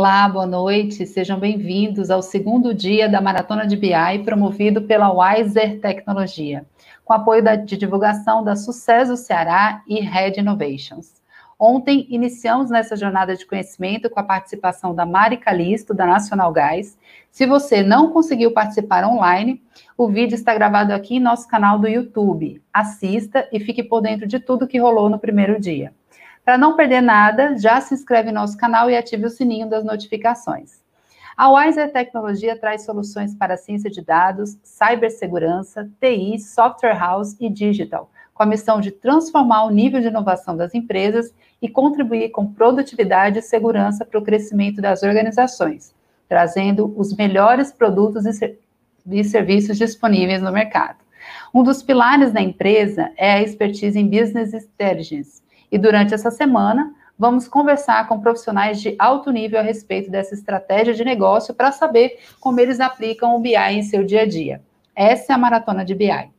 Olá, boa noite, sejam bem-vindos ao segundo dia da Maratona de BI, promovido pela Wiser Tecnologia, com apoio da, de divulgação da Sucesso Ceará e Red Innovations. Ontem iniciamos nessa jornada de conhecimento com a participação da Mari Calisto, da Nacional Gás. Se você não conseguiu participar online, o vídeo está gravado aqui em nosso canal do YouTube. Assista e fique por dentro de tudo que rolou no primeiro dia. Para não perder nada, já se inscreve no nosso canal e ative o sininho das notificações. A Wiser Tecnologia traz soluções para ciência de dados, cibersegurança, TI, software house e digital com a missão de transformar o nível de inovação das empresas e contribuir com produtividade e segurança para o crescimento das organizações, trazendo os melhores produtos e, serviços disponíveis no mercado. Um dos pilares da empresa é a expertise em Business Intelligence, e durante essa semana vamos conversar com profissionais de alto nível a respeito dessa estratégia de negócio para saber como eles aplicam o BI em seu dia a dia. Essa é a maratona de BI.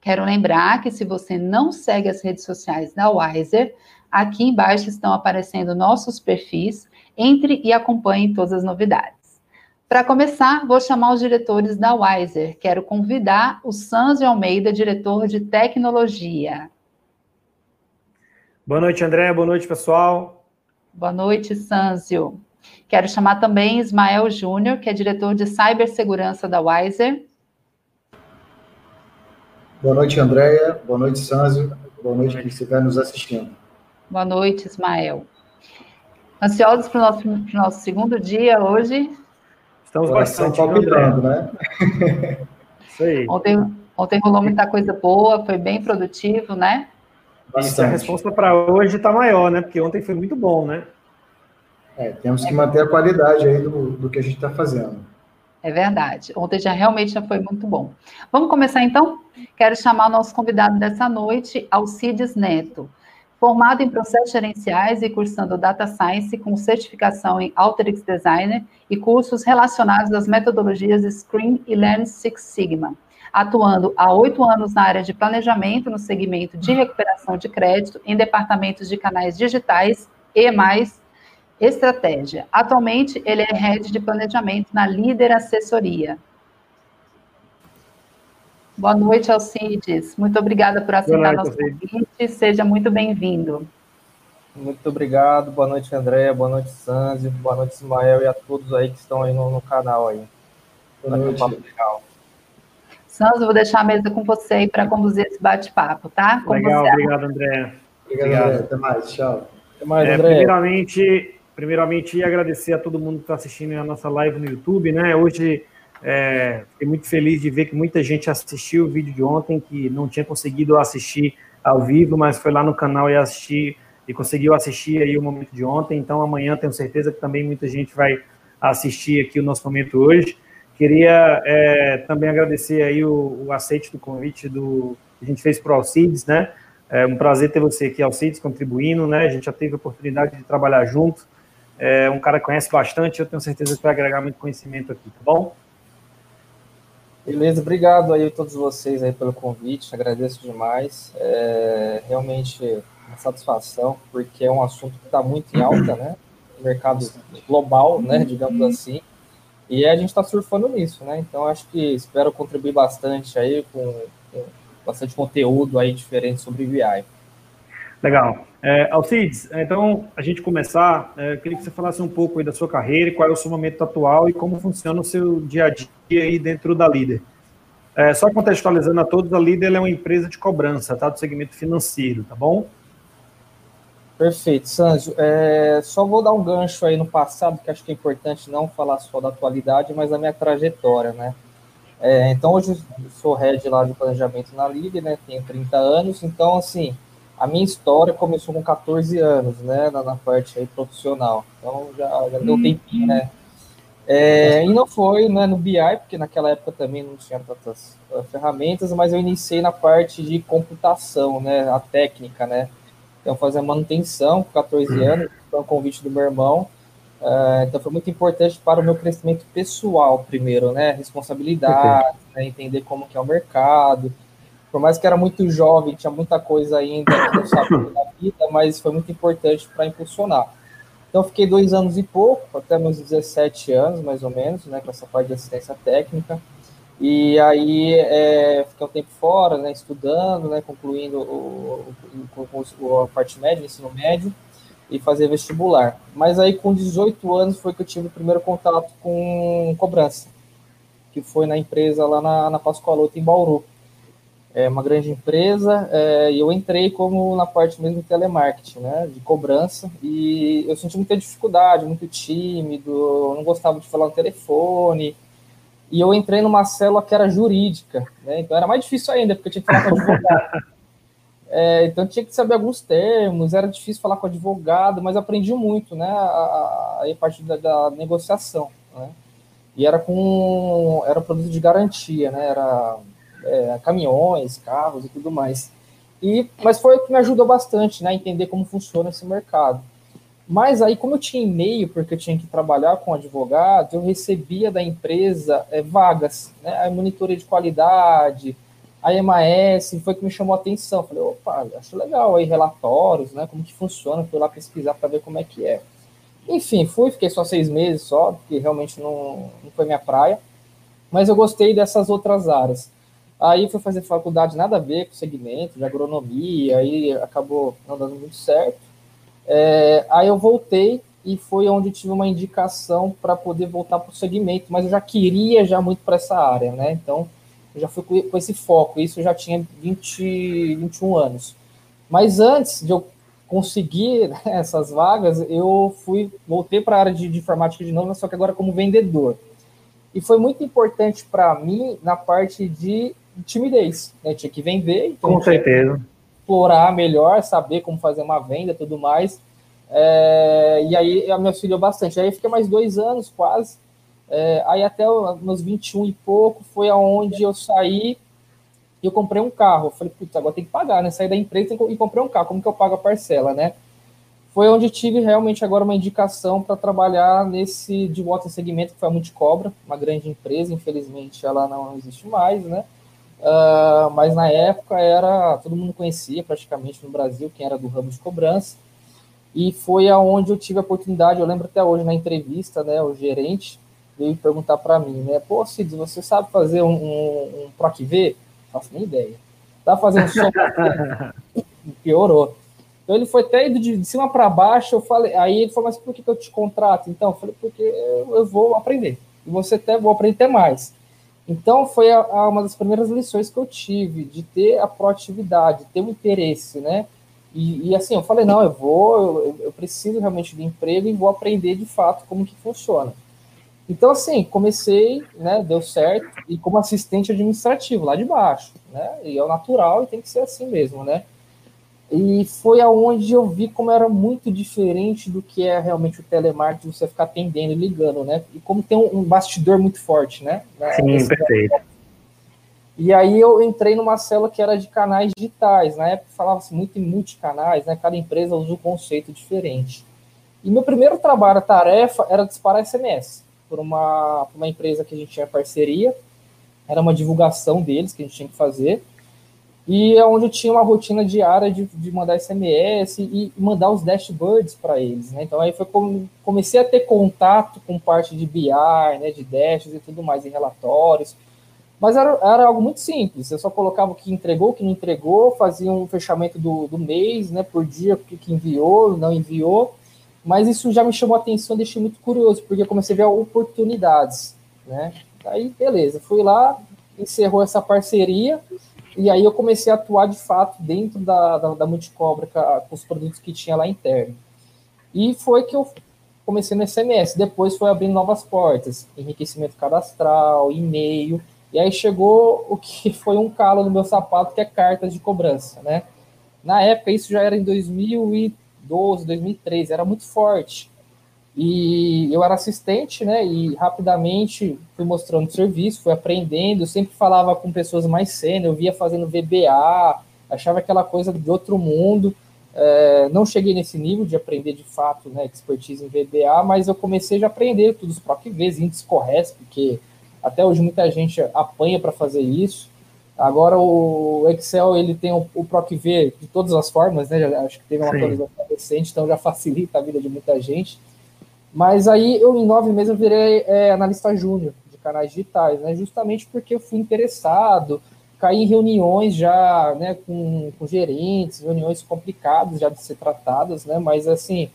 Quero lembrar que se você não segue as redes sociais da Wiser, aqui embaixo estão aparecendo nossos perfis. Entre e acompanhe todas as novidades. Para começar, vou chamar os diretores da Wiser. Quero convidar o Sanzio Almeida, diretor de tecnologia. Boa noite, André. Boa noite, pessoal. Boa noite, Sanzio. Quero chamar também Ismael Júnior, que é diretor de cibersegurança da Wiser. Boa noite, Andréia. Boa noite, Sanzio. Boa noite quem estiver nos assistindo. Boa noite, Ismael. Ansiosos para o nosso, nosso segundo dia hoje? Estamos bastante palpitando, né? Isso aí. Ontem, ontem rolou muita coisa boa, foi bem produtivo, né? Bastante. a resposta para hoje está maior, né? Porque ontem foi muito bom, né? É, temos que manter a qualidade aí do, do que a gente está fazendo. É verdade. Ontem já realmente já foi muito bom. Vamos começar então? Quero chamar o nosso convidado dessa noite, Alcides Neto. Formado em processos gerenciais e cursando Data Science com certificação em Alteryx Designer e cursos relacionados às metodologias Scrum e Lean Six Sigma. Atuando há oito anos na área de planejamento no segmento de recuperação de crédito em departamentos de canais digitais e mais Estratégia. Atualmente, ele é head de planejamento na Líder Assessoria. Boa noite, Alcides. Muito obrigada por aceitar noite, nosso convite. Seja muito bem-vindo. Muito obrigado. Boa noite, André. Boa noite, Sanzi. Boa noite, Ismael e a todos aí que estão aí no, no canal aí. Boa noite. Um legal. Sanzi, eu vou deixar a mesa com você aí para conduzir esse bate-papo, tá? Com legal, você. obrigado, André. Obrigado, obrigado. André. Até mais. Tchau. Até mais, é, André. Primeiramente, Primeiramente, agradecer a todo mundo que está assistindo a nossa live no YouTube, né? Hoje, é, fiquei muito feliz de ver que muita gente assistiu o vídeo de ontem, que não tinha conseguido assistir ao vivo, mas foi lá no canal e assistir e conseguiu assistir aí o momento de ontem. Então, amanhã tenho certeza que também muita gente vai assistir aqui o nosso momento hoje. Queria é, também agradecer aí o, o aceite do convite do que a gente fez para o Alcides, né? É um prazer ter você aqui, Alcides, contribuindo, né? A gente já teve a oportunidade de trabalhar junto. É um cara que conhece bastante, eu tenho certeza que vai agregar muito conhecimento aqui, tá bom? Beleza, obrigado aí a todos vocês aí pelo convite, agradeço demais. É realmente uma satisfação, porque é um assunto que está muito em alta, né? mercado global, né? Digamos assim. E a gente está surfando nisso, né? Então acho que espero contribuir bastante aí com, com bastante conteúdo aí diferente sobre VI. Legal. É, Alcides, então, a gente começar, é, queria que você falasse um pouco aí da sua carreira, qual é o seu momento atual e como funciona o seu dia a dia aí dentro da Líder. É, só contextualizando a todos, a Líder é uma empresa de cobrança, tá? Do segmento financeiro, tá bom? Perfeito, Sanjo. É, só vou dar um gancho aí no passado, que acho que é importante não falar só da atualidade, mas da minha trajetória, né? É, então, hoje sou head lá de planejamento na Líder, né? Tenho 30 anos, então, assim, a minha história começou com 14 anos, né, na, na parte aí profissional. Então já, já deu um tempinho, né? É, e não foi né, no BI, porque naquela época também não tinha tantas uh, ferramentas, mas eu iniciei na parte de computação, né, a técnica, né? Então, fazer manutenção com 14 uhum. anos, foi um convite do meu irmão. Uh, então, foi muito importante para o meu crescimento pessoal, primeiro, né? Responsabilidade, né, entender como que é o mercado, por mais que era muito jovem, tinha muita coisa ainda que não sabia da vida, mas foi muito importante para impulsionar. Então, fiquei dois anos e pouco, até meus 17 anos, mais ou menos, né, com essa parte de assistência técnica. E aí, é, fiquei um tempo fora, né, estudando, né, concluindo o, o, a parte média, o ensino médio, e fazer vestibular. Mas aí, com 18 anos, foi que eu tive o primeiro contato com cobrança, que foi na empresa lá na, na Pascoaloto, em Bauru é uma grande empresa, é, e eu entrei como na parte mesmo de telemarketing, né, de cobrança, e eu senti muita dificuldade, muito tímido, não gostava de falar no telefone, e eu entrei numa célula que era jurídica, né, então era mais difícil ainda, porque eu tinha que falar com advogado. É, então tinha que saber alguns termos, era difícil falar com advogado, mas aprendi muito, né, a, a, a parte da, da negociação, né, e era com, era produto de garantia, né, era é, caminhões, carros e tudo mais. E, mas foi o que me ajudou bastante né, a entender como funciona esse mercado. Mas aí, como eu tinha e-mail, porque eu tinha que trabalhar com advogado, eu recebia da empresa é, vagas, né, a monitoria de qualidade, a EMAS, foi que me chamou a atenção. Falei, opa, acho legal aí relatórios, né, como que funciona, fui lá pesquisar para ver como é que é. Enfim, fui, fiquei só seis meses só, porque realmente não, não foi minha praia, mas eu gostei dessas outras áreas. Aí fui fazer faculdade nada a ver com segmento de agronomia, aí acabou não dando muito certo. É, aí eu voltei e foi onde tive uma indicação para poder voltar para o segmento, mas eu já queria já muito para essa área, né? Então, eu já fui com esse foco, isso eu já tinha 20, 21 anos. Mas antes de eu conseguir né, essas vagas, eu fui voltei para a área de, de informática de novo, só que agora como vendedor. E foi muito importante para mim na parte de timidez, né? Tinha que vender. Então Com certeza. Explorar melhor, saber como fazer uma venda tudo mais. É, e aí me auxiliou bastante. Aí fiquei mais dois anos quase. É, aí até meus 21 e pouco foi aonde eu saí e eu comprei um carro. Eu falei, putz, agora tem que pagar, né? Saí da empresa e comprei um carro. Como que eu pago a parcela, né? Foi onde tive realmente agora uma indicação para trabalhar nesse de volta segmento que foi a Multicobra, uma grande empresa. Infelizmente ela não existe mais, né? Uh, mas na época era todo mundo conhecia praticamente no Brasil quem era do ramo de cobrança. E foi aonde eu tive a oportunidade eu lembro até hoje na entrevista né o gerente veio perguntar para mim né pô Cid você sabe fazer um, um, um PROC V? Faço nem ideia. Tá fazendo som piorou. Então ele foi até indo de, de cima para baixo eu falei aí ele falou mas por que, que eu te contrato então? Eu falei porque eu, eu vou aprender. E você até vou aprender até mais então, foi a, a uma das primeiras lições que eu tive, de ter a proatividade, ter o um interesse, né? E, e, assim, eu falei, não, eu vou, eu, eu, preciso realmente do emprego e vou aprender de fato como que funciona. Então, assim, comecei, né, deu certo, e como assistente administrativo, lá de baixo, né? E é o natural e tem que ser assim mesmo, né? E foi aonde eu vi como era muito diferente do que é realmente o telemarketing, você ficar atendendo e ligando, né? E como tem um, um bastidor muito forte, né? Sim, perfeito. E aí eu entrei numa célula que era de canais digitais. Na época falava-se muito em multicanais, né? Cada empresa usa um conceito diferente. E meu primeiro trabalho, a tarefa, era disparar SMS por uma, por uma empresa que a gente tinha parceria. Era uma divulgação deles que a gente tinha que fazer e é onde eu tinha uma rotina diária de, de mandar SMS e mandar os dashboards para eles, né? Então aí foi como comecei a ter contato com parte de BI, né, de dashes e tudo mais, em relatórios. Mas era, era algo muito simples, eu só colocava o que entregou, o que não entregou, fazia um fechamento do, do mês, né, por dia, o que enviou, não enviou. Mas isso já me chamou a atenção, deixei muito curioso, porque eu comecei a ver oportunidades, né? Aí, beleza, fui lá, encerrou essa parceria, e aí eu comecei a atuar de fato dentro da, da, da Multicobra com os produtos que tinha lá interno. E foi que eu comecei no SMS. Depois foi abrindo novas portas, enriquecimento cadastral, e-mail. E aí chegou o que foi um calo no meu sapato, que é cartas de cobrança, né? Na época, isso já era em 2012, 2013, era muito forte. E eu era assistente, né? E rapidamente fui mostrando serviço, fui aprendendo. Eu sempre falava com pessoas mais sênior, eu via fazendo VBA, achava aquela coisa de outro mundo. É, não cheguei nesse nível de aprender de fato, né? Expertise em VBA, mas eu comecei já a aprender tudo os PROC-Vs, índice correto, porque até hoje muita gente apanha para fazer isso. Agora o Excel ele tem o, o PROC-V de todas as formas, né? Já, acho que teve uma Sim. atualização recente, então já facilita a vida de muita gente. Mas aí eu, em nove meses, eu virei é, analista júnior de canais digitais, né? Justamente porque eu fui interessado, caí em reuniões já, né, com, com gerentes, reuniões complicadas já de ser tratadas, né? Mas assim,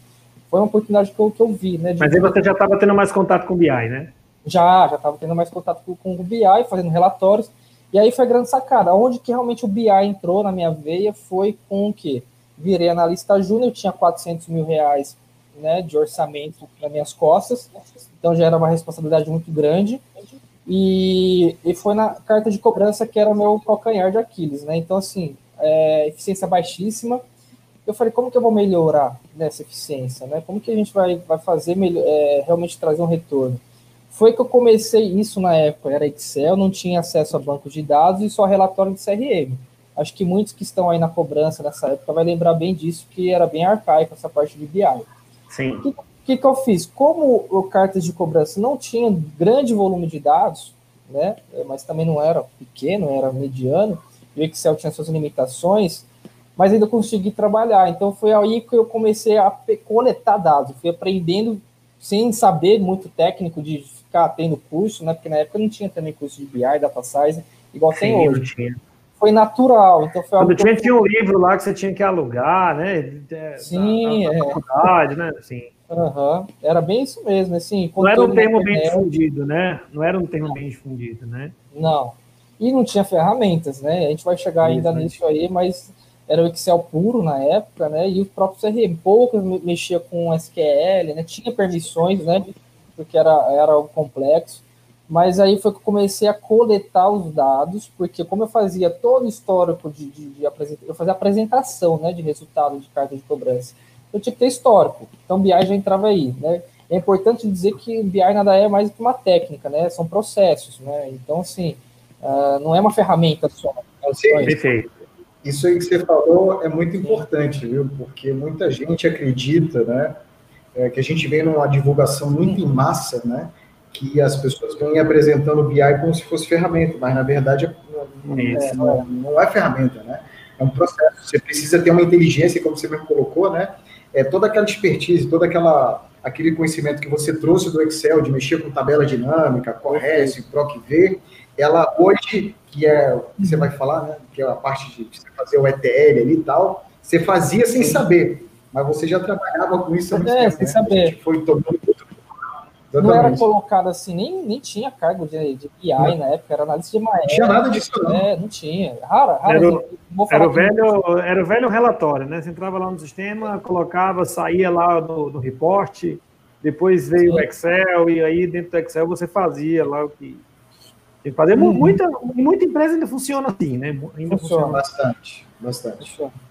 foi uma oportunidade que eu, que eu vi, né? Mas aí você já estava tendo mais contato com o BI, né? Já, já estava tendo mais contato com, com o BI, fazendo relatórios. E aí foi a grande sacada. Onde que realmente o BI entrou na minha veia foi com o quê? Virei analista júnior, tinha 400 mil reais né, de orçamento nas minhas costas, então já era uma responsabilidade muito grande. E, e foi na carta de cobrança que era o meu calcanhar de Aquiles, né? Então, assim, é, eficiência baixíssima. Eu falei, como que eu vou melhorar nessa eficiência, né? Como que a gente vai, vai fazer é, realmente trazer um retorno? Foi que eu comecei isso na época, era Excel, não tinha acesso a banco de dados e só relatório de CRM. Acho que muitos que estão aí na cobrança nessa época vai lembrar bem disso, que era bem arcaico essa parte de BI. Sim. O que, que, que eu fiz? Como o cartas de cobrança não tinha grande volume de dados, né, mas também não era pequeno, era mediano, e o Excel tinha suas limitações, mas ainda consegui trabalhar. Então foi aí que eu comecei a coletar dados, fui aprendendo sem saber muito técnico de ficar tendo curso, né? Porque na época não tinha também curso de BI, Data Science, igual Sim, tem hoje. Tinha. Foi natural. Então foi Quando tinha, tinha um livro lá que você tinha que alugar, né? Sim, da, da é. faculdade, né? Assim. Uhum. Era bem isso mesmo, assim. Não era um termo bem difundido, né? Não era um termo bem difundido, né? Não. E não tinha ferramentas, né? A gente vai chegar ainda nisso aí, mas era o Excel puro na época, né? E o próprio CRM, pouco mexia com SQL, né? Tinha permissões, né? Porque era, era algo complexo. Mas aí foi que eu comecei a coletar os dados, porque como eu fazia todo o histórico de, de, de apresentação, eu fazia apresentação, né? De resultado de carta de cobrança. Eu tinha que ter histórico. Então, BI já entrava aí, né? É importante dizer que BI nada é mais do que uma técnica, né? São processos, né? Então, assim, uh, não é uma ferramenta só. É Sim, perfeito. Isso aí que você falou é muito importante, viu? Porque muita gente acredita, né? É, que a gente vê numa divulgação muito em massa, né? Que as pessoas vêm apresentando o BI como se fosse ferramenta, mas na verdade não é, não é, não é ferramenta, né? É um processo. Você precisa ter uma inteligência, como você mesmo colocou, né? É toda aquela expertise, toda aquela aquele conhecimento que você trouxe do Excel de mexer com tabela dinâmica, Corres, PROC-V, ela hoje, que é o que você vai falar, né? Que é a parte de você fazer o ETL ali e tal, você fazia sem saber, mas você já trabalhava com isso há muito é, tempo, sem né? saber. foi tomando não era colocado assim, nem, nem tinha cargo de, de BI não. na época, era análise de maestro. Não tinha nada disso, não. É, não tinha. Rara, rara. Era, o, era, o velho, era o velho relatório, né? Você entrava lá no sistema, colocava, saía lá do, do reporte, depois veio Sim. o Excel, e aí dentro do Excel você fazia lá o que tem que fazer uhum. muita, muita empresa ainda funciona assim, né? Ainda funciona, funciona. bastante, bastante. Funciona.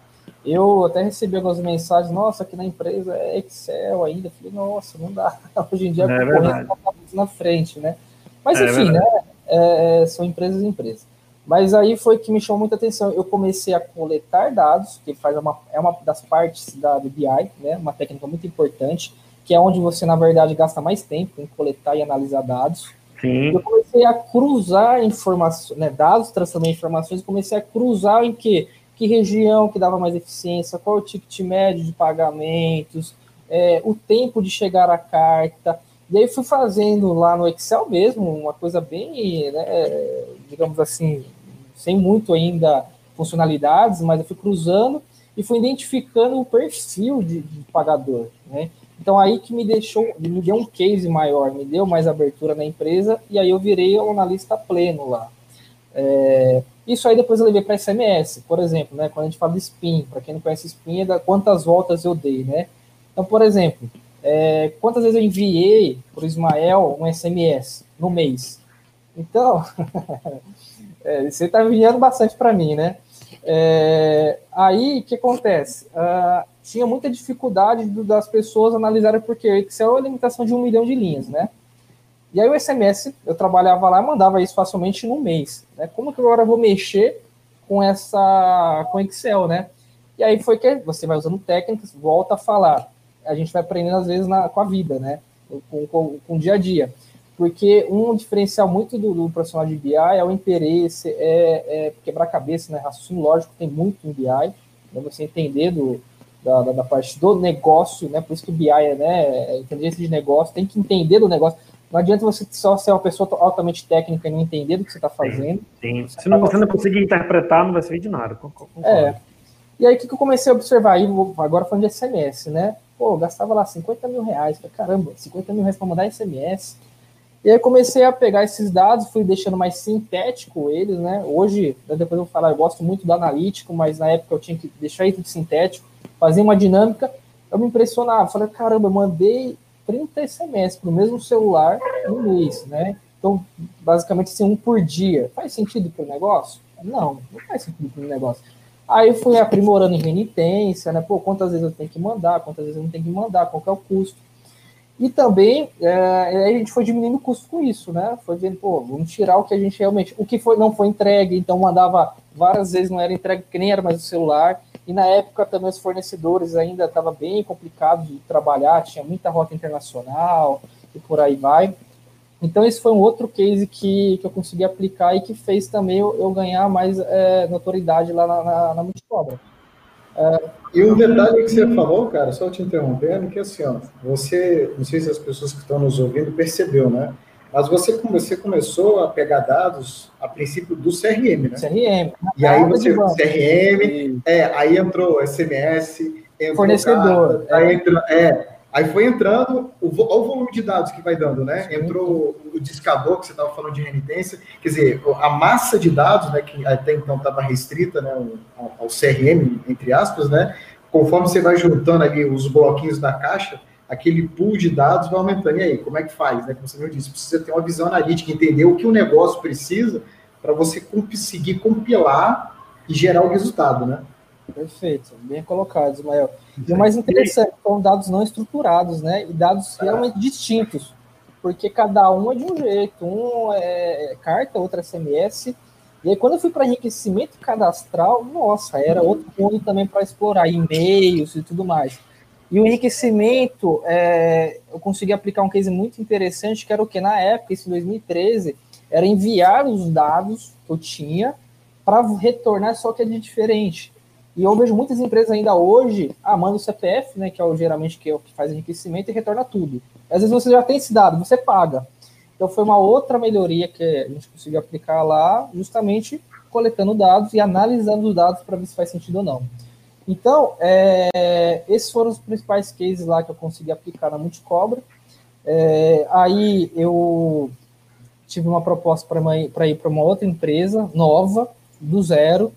Eu até recebi algumas mensagens, nossa, aqui na empresa é Excel ainda. Eu falei, nossa, não dá. Hoje em dia é a está na frente, né? Mas é enfim, né? É, são empresas e empresas. Mas aí foi que me chamou muita atenção. Eu comecei a coletar dados, que faz uma, é uma das partes da, do BI, né? Uma técnica muito importante, que é onde você, na verdade, gasta mais tempo em coletar e analisar dados. Sim. Eu comecei a cruzar informações, né, dados, transformar em informações, comecei a cruzar em que, que região que dava mais eficiência, qual o ticket médio de pagamentos, é, o tempo de chegar à carta. E aí fui fazendo lá no Excel mesmo, uma coisa bem, né, digamos assim, sem muito ainda funcionalidades, mas eu fui cruzando e fui identificando o perfil de, de pagador, né? Então aí que me deixou, me deu um case maior, me deu mais abertura na empresa e aí eu virei analista pleno lá. É, isso aí depois eu levei para SMS, por exemplo, né? Quando a gente fala de spin, para quem não conhece spin, é da quantas voltas eu dei, né? Então, por exemplo, é, quantas vezes eu enviei para o Ismael um SMS no mês? Então, é, você está enviando bastante para mim, né? É, aí, o que acontece? Uh, tinha muita dificuldade do, das pessoas analisarem porque o Excel é a limitação de um milhão de linhas, né? E aí o SMS, eu trabalhava lá mandava isso facilmente no mês, né? Como que agora eu vou mexer com essa, com Excel, né? E aí foi que você vai usando técnicas, volta a falar. A gente vai aprendendo às vezes na, com a vida, né? Com, com, com o dia a dia. Porque um diferencial muito do, do profissional de BI é o interesse, é, é quebrar cabeça, né? Raciocínio lógico tem muito em BI, né? você entender do, da, da, da, parte do negócio, né? Por isso que o BI é, né, é inteligência de negócio, tem que entender do negócio. Não adianta você só ser uma pessoa altamente técnica e não entender do que você está fazendo. Sim, sim. Se não, você não conseguir interpretar, não vai servir de nada. Concordo. É. E aí, o que, que eu comecei a observar? Aí, agora falando de SMS, né? Pô, gastava lá 50 mil reais. Falei, caramba, 50 mil reais para mandar SMS. E aí comecei a pegar esses dados, fui deixando mais sintético eles, né? Hoje, depois eu vou falar, eu gosto muito do analítico, mas na época eu tinha que deixar isso de sintético, fazer uma dinâmica. Eu me impressionava, falei, caramba, eu mandei 30 SMS para o mesmo celular no mês, né? Então, basicamente, assim, um por dia. Faz sentido para o negócio? Não, não faz sentido para o negócio. Aí fui aprimorando em renitência, né? Pô, quantas vezes eu tenho que mandar, quantas vezes eu não tenho que mandar, qual que é o custo. E também é, a gente foi diminuindo o custo com isso, né? Foi vendo, pô, vamos tirar o que a gente realmente. O que foi, não foi entregue, então mandava várias vezes, não era entregue, que nem era mais o celular. E na época também os fornecedores ainda estava bem complicado de trabalhar, tinha muita rota internacional e por aí vai. Então esse foi um outro case que, que eu consegui aplicar e que fez também eu, eu ganhar mais é, notoriedade lá na, na, na Multicobra. É, e um detalhe que você falou, cara, só te interrompendo, que assim, ó, você, não sei se as pessoas que estão nos ouvindo percebeu, né? Mas você, você começou a pegar dados a princípio do CRM, né? CRM. E aí você, CRM, é, aí entrou SMS, entrou fornecedor. Carta, aí entrou, é, aí foi entrando, o, o volume de dados que vai dando, né? Entrou o discador, que você estava falando de renitência, quer dizer, a massa de dados, né, que até então estava restrita né, ao, ao CRM, entre aspas, né? Conforme você vai juntando ali os bloquinhos da caixa, aquele pool de dados vai aumentando. E aí, como é que faz? Né? Como você me disse, precisa ter uma visão analítica, entender o que o negócio precisa para você conseguir compilar e gerar o resultado, né? Perfeito, bem colocado, Ismael. E o mais interessante, são dados não estruturados, né? E dados realmente distintos, porque cada um é de um jeito, um é carta, outro é SMS. E aí, quando eu fui para enriquecimento cadastral, nossa, era outro mundo também para explorar, e-mails e tudo mais. E o enriquecimento, é, eu consegui aplicar um case muito interessante, que era o que na época, isso em 2013, era enviar os dados que eu tinha para retornar só que é de diferente. E eu vejo muitas empresas ainda hoje, ah, manda o CPF, né, que é o geralmente que, é o que faz enriquecimento e retorna tudo. Às vezes você já tem esse dado, você paga. Então foi uma outra melhoria que a gente conseguiu aplicar lá, justamente coletando dados e analisando os dados para ver se faz sentido ou não. Então, é, esses foram os principais cases lá que eu consegui aplicar na Multicobra. É, aí eu tive uma proposta para ir para uma outra empresa nova, do zero,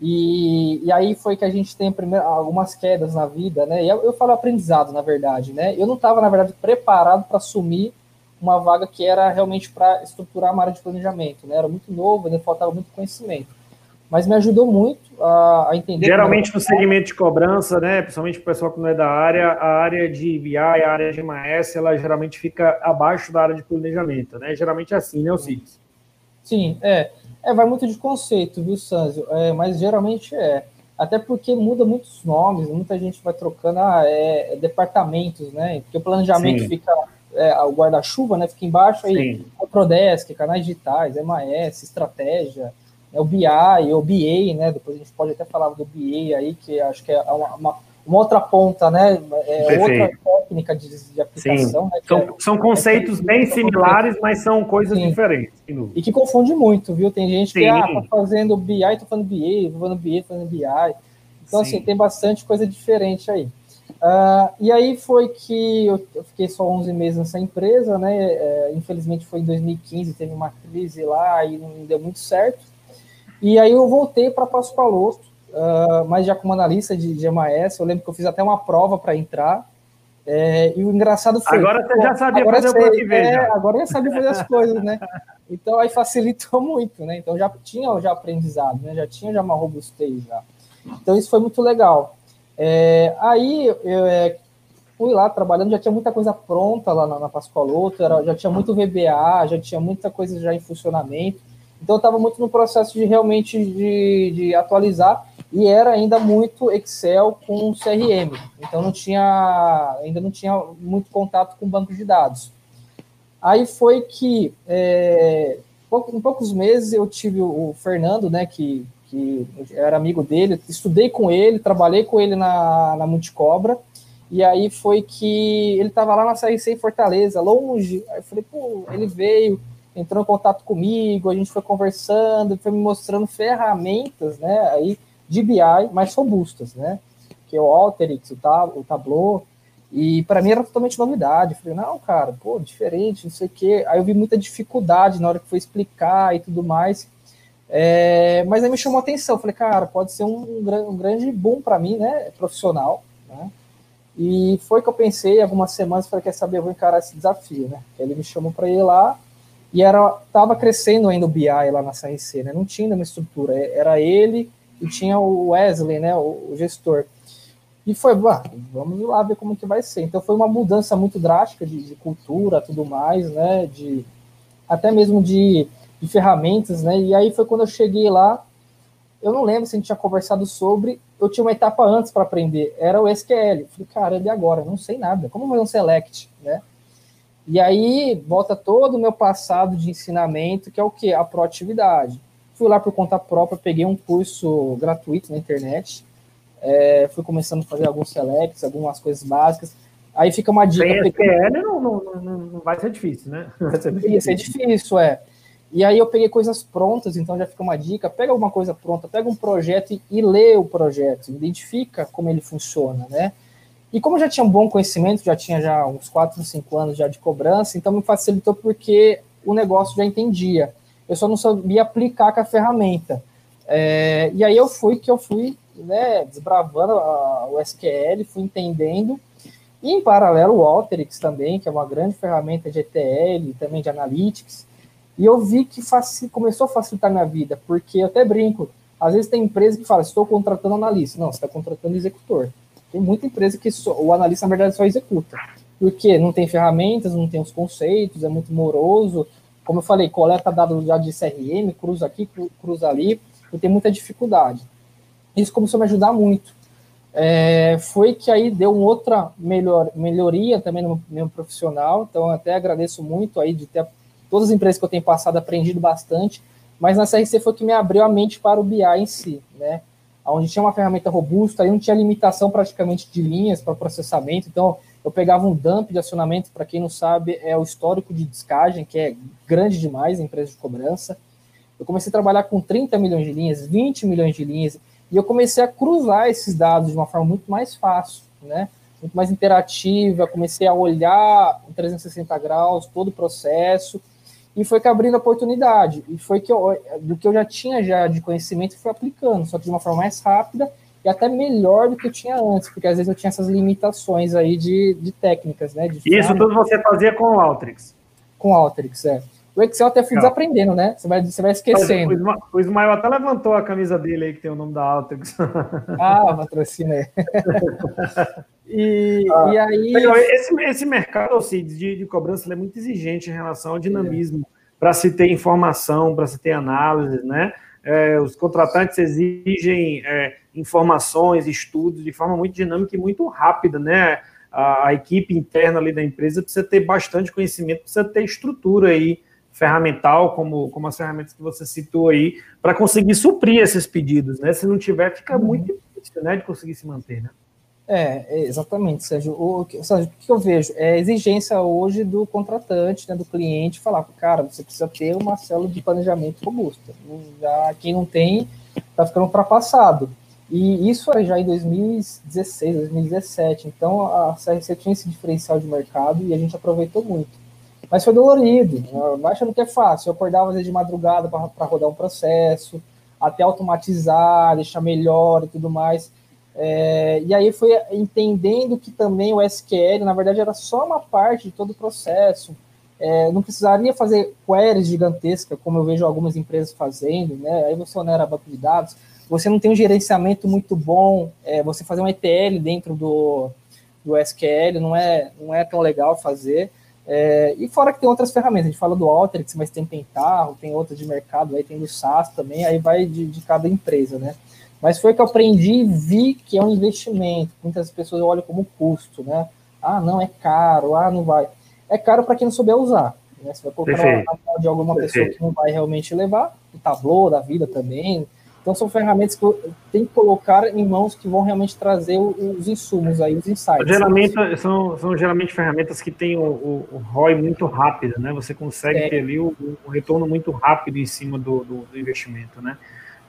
e, e, aí foi que a gente tem primeiro, algumas quedas na vida, né? E eu, eu falo aprendizado, na verdade, né? Eu não estava, na verdade, preparado para assumir uma vaga que era realmente para estruturar uma área de planejamento, né? Era muito novo, ainda faltava muito conhecimento mas me ajudou muito a, a entender. Geralmente no segmento de cobrança, né, principalmente o pessoal que não é da área, a área de BI, a área de MAS, ela geralmente fica abaixo da área de planejamento, né? Geralmente é assim, né, Osiris? Sim, é. É, vai muito de conceito, viu, Sanzio? É, mas geralmente é. Até porque muda muitos nomes, muita gente vai trocando ah, é, é departamentos, né? Porque o planejamento Sim. fica, é, o guarda-chuva, né? Fica embaixo aí, o Prodesk, canais digitais, MAS, estratégia, é o BI, o BA, né? Depois a gente pode até falar do BA aí, que acho que é uma, uma, uma outra ponta, né? É outra técnica de, de aplicação. Né, são, é, são conceitos é, bem similares, mas são coisas Sim. diferentes. E que confunde muito, viu? Tem gente Sim. que ah, tá fazendo BI, tô falando BA, tô falando BA, tô falando BI. Então, Sim. assim, tem bastante coisa diferente aí. Uh, e aí foi que eu, eu, fiquei só 11 meses nessa empresa, né? É, infelizmente foi em 2015, teve uma crise lá e não deu muito certo. E aí eu voltei para Passo Palosto, uh, mas já como analista de, de MAS, eu lembro que eu fiz até uma prova para entrar. É, e o engraçado foi. Agora você já sabia fazer sei, o que é, Agora eu já sabia fazer as coisas, né? Então aí facilitou muito, né? Então já tinha já aprendizado, né? Já tinha já uma robustez já. Então isso foi muito legal. É, aí eu é, fui lá trabalhando, já tinha muita coisa pronta lá na, na Pascoaloto, já tinha muito VBA, já tinha muita coisa já em funcionamento. Então, estava muito no processo de realmente de, de atualizar e era ainda muito Excel com CRM. Então, não tinha, ainda não tinha muito contato com banco de dados. Aí foi que, é, em poucos meses, eu tive o Fernando, né, que que era amigo dele, estudei com ele, trabalhei com ele na, na Multicobra, e aí foi que ele estava lá na CRC em Fortaleza, longe. Aí eu falei, pô, ele veio, entrou em contato comigo, a gente foi conversando, foi me mostrando ferramentas, né, aí de BI mais robustas, né, que é o Alteryx, o, o Tableau, e para mim era totalmente novidade. Eu falei, não, cara, pô, diferente, não sei o quê. Aí eu vi muita dificuldade na hora que foi explicar e tudo mais. É, mas aí me chamou a atenção. Eu falei, cara, pode ser um, um grande boom para mim, né, profissional, né? E foi que eu pensei algumas semanas, falei, quer saber, eu vou encarar esse desafio, né? Ele me chamou para ir lá e era tava crescendo ainda o BI lá na CRC, né? Não tinha uma estrutura, era ele e tinha o Wesley, né, o, gestor. E foi, vamos lá ver como que vai ser. Então foi uma mudança muito drástica de, de cultura, tudo mais, né? De até mesmo de, de, ferramentas, né? E aí foi quando eu cheguei lá, eu não lembro se a gente tinha conversado sobre, eu tinha uma etapa antes para aprender, era o SQL. Falei, cara, e agora? não sei nada. Como fazer um select, né? E aí volta todo o meu passado de ensinamento, que é o que? A proatividade. Fui lá por conta própria, peguei um curso gratuito na internet, é, fui começando a fazer alguns selects, algumas coisas básicas. Aí fica uma dica. Sem SQL não, não, não, não, vai ser difícil, né? Vai ser difícil. difícil, é. E aí eu peguei coisas prontas, então já fica uma dica, pega alguma coisa pronta, pega um projeto e, e lê o projeto, identifica como ele funciona, né? E como eu já tinha um bom conhecimento, já tinha já uns 4, 5 anos já de cobrança, então me facilitou porque o negócio já entendia. Eu só não sabia aplicar com a ferramenta. É, e aí eu fui que eu fui né, desbravando a, o SQL, fui entendendo. E em paralelo o Alteryx também, que é uma grande ferramenta de ETL, também de Analytics. E eu vi que começou a facilitar minha vida, porque eu até brinco. Às vezes tem empresa que fala, estou contratando analista. Não, você está contratando executor. Tem muita empresa que só, o analista, na verdade, só executa. Porque não tem ferramentas, não tem os conceitos, é muito moroso. Como eu falei, coleta dados já de CRM, cruza aqui, cruza ali, eu tenho muita dificuldade. Isso começou a me ajudar muito. É, foi que aí deu uma outra melhor, melhoria também no meu profissional, então até agradeço muito aí de ter todas as empresas que eu tenho passado aprendido bastante, mas na CRC foi que me abriu a mente para o BI em si, né? Onde tinha uma ferramenta robusta, aí não tinha limitação praticamente de linhas para processamento, então eu pegava um dump de acionamento, para quem não sabe, é o histórico de descagem, que é grande demais em empresa de cobrança. Eu comecei a trabalhar com 30 milhões de linhas, 20 milhões de linhas, e eu comecei a cruzar esses dados de uma forma muito mais fácil, né? Muito mais interativa, comecei a olhar em 360 graus todo o processo e foi que abrindo a oportunidade. E foi que eu, do que eu já tinha já de conhecimento, fui aplicando, só que de uma forma mais rápida e até melhor do que eu tinha antes, porque às vezes eu tinha essas limitações aí de, de técnicas, né? De Isso tudo você fazia com o Alteryx? Com o Alteryx, é. O Excel até fui desaprendendo, né? Você vai, você vai esquecendo. O Ismael até levantou a camisa dele aí, que tem o nome da Altex. Ah, patrocina aí. e, ah, e aí. Esse, esse mercado assim, de, de cobrança é muito exigente em relação ao dinamismo, é. para se ter informação, para se ter análise, né? É, os contratantes exigem é, informações, estudos de forma muito dinâmica e muito rápida, né? A, a, equipe interna ali da empresa precisa ter bastante conhecimento, precisa ter estrutura aí ferramental, como, como as ferramentas que você citou aí, para conseguir suprir esses pedidos, né? Se não tiver, fica uhum. muito difícil, né, de conseguir se manter, né? É, exatamente, Sérgio. O, Sérgio, o que eu vejo é exigência hoje do contratante, né, do cliente, falar, cara, você precisa ter uma célula de planejamento robusta. Já quem não tem, está ficando ultrapassado. E isso é já em 2016, 2017. Então a CRC tinha esse diferencial de mercado e a gente aproveitou muito. Mas foi dolorido. Achando que é fácil. Eu acordava às vezes de madrugada para rodar um processo, até automatizar, deixar melhor e tudo mais. É, e aí foi entendendo que também o SQL, na verdade, era só uma parte de todo o processo. É, não precisaria fazer queries gigantescas, como eu vejo algumas empresas fazendo, né? Aí você onera banco de dados, você não tem um gerenciamento muito bom, é, você fazer um ETL dentro do, do SQL não é, não é tão legal fazer. É, e fora que tem outras ferramentas, a gente fala do Alteryx, mas tem Pentaho, tem outras de mercado, aí tem do SaaS também, aí vai de, de cada empresa, né? Mas foi que eu aprendi e vi que é um investimento. Muitas pessoas olham como custo, né? Ah, não, é caro, ah, não vai. É caro para quem não souber usar. Né? Você vai colocar na mão de alguma Perfeito. pessoa que não vai realmente levar, o Tableau da vida também. Então são ferramentas que tem que colocar em mãos que vão realmente trazer os insumos aí, os insights. Geralmente, são, são geralmente ferramentas que têm o, o, o ROI muito rápido, né? Você consegue é. ter ali o, o, retorno muito rápido em cima do, do, do investimento, né?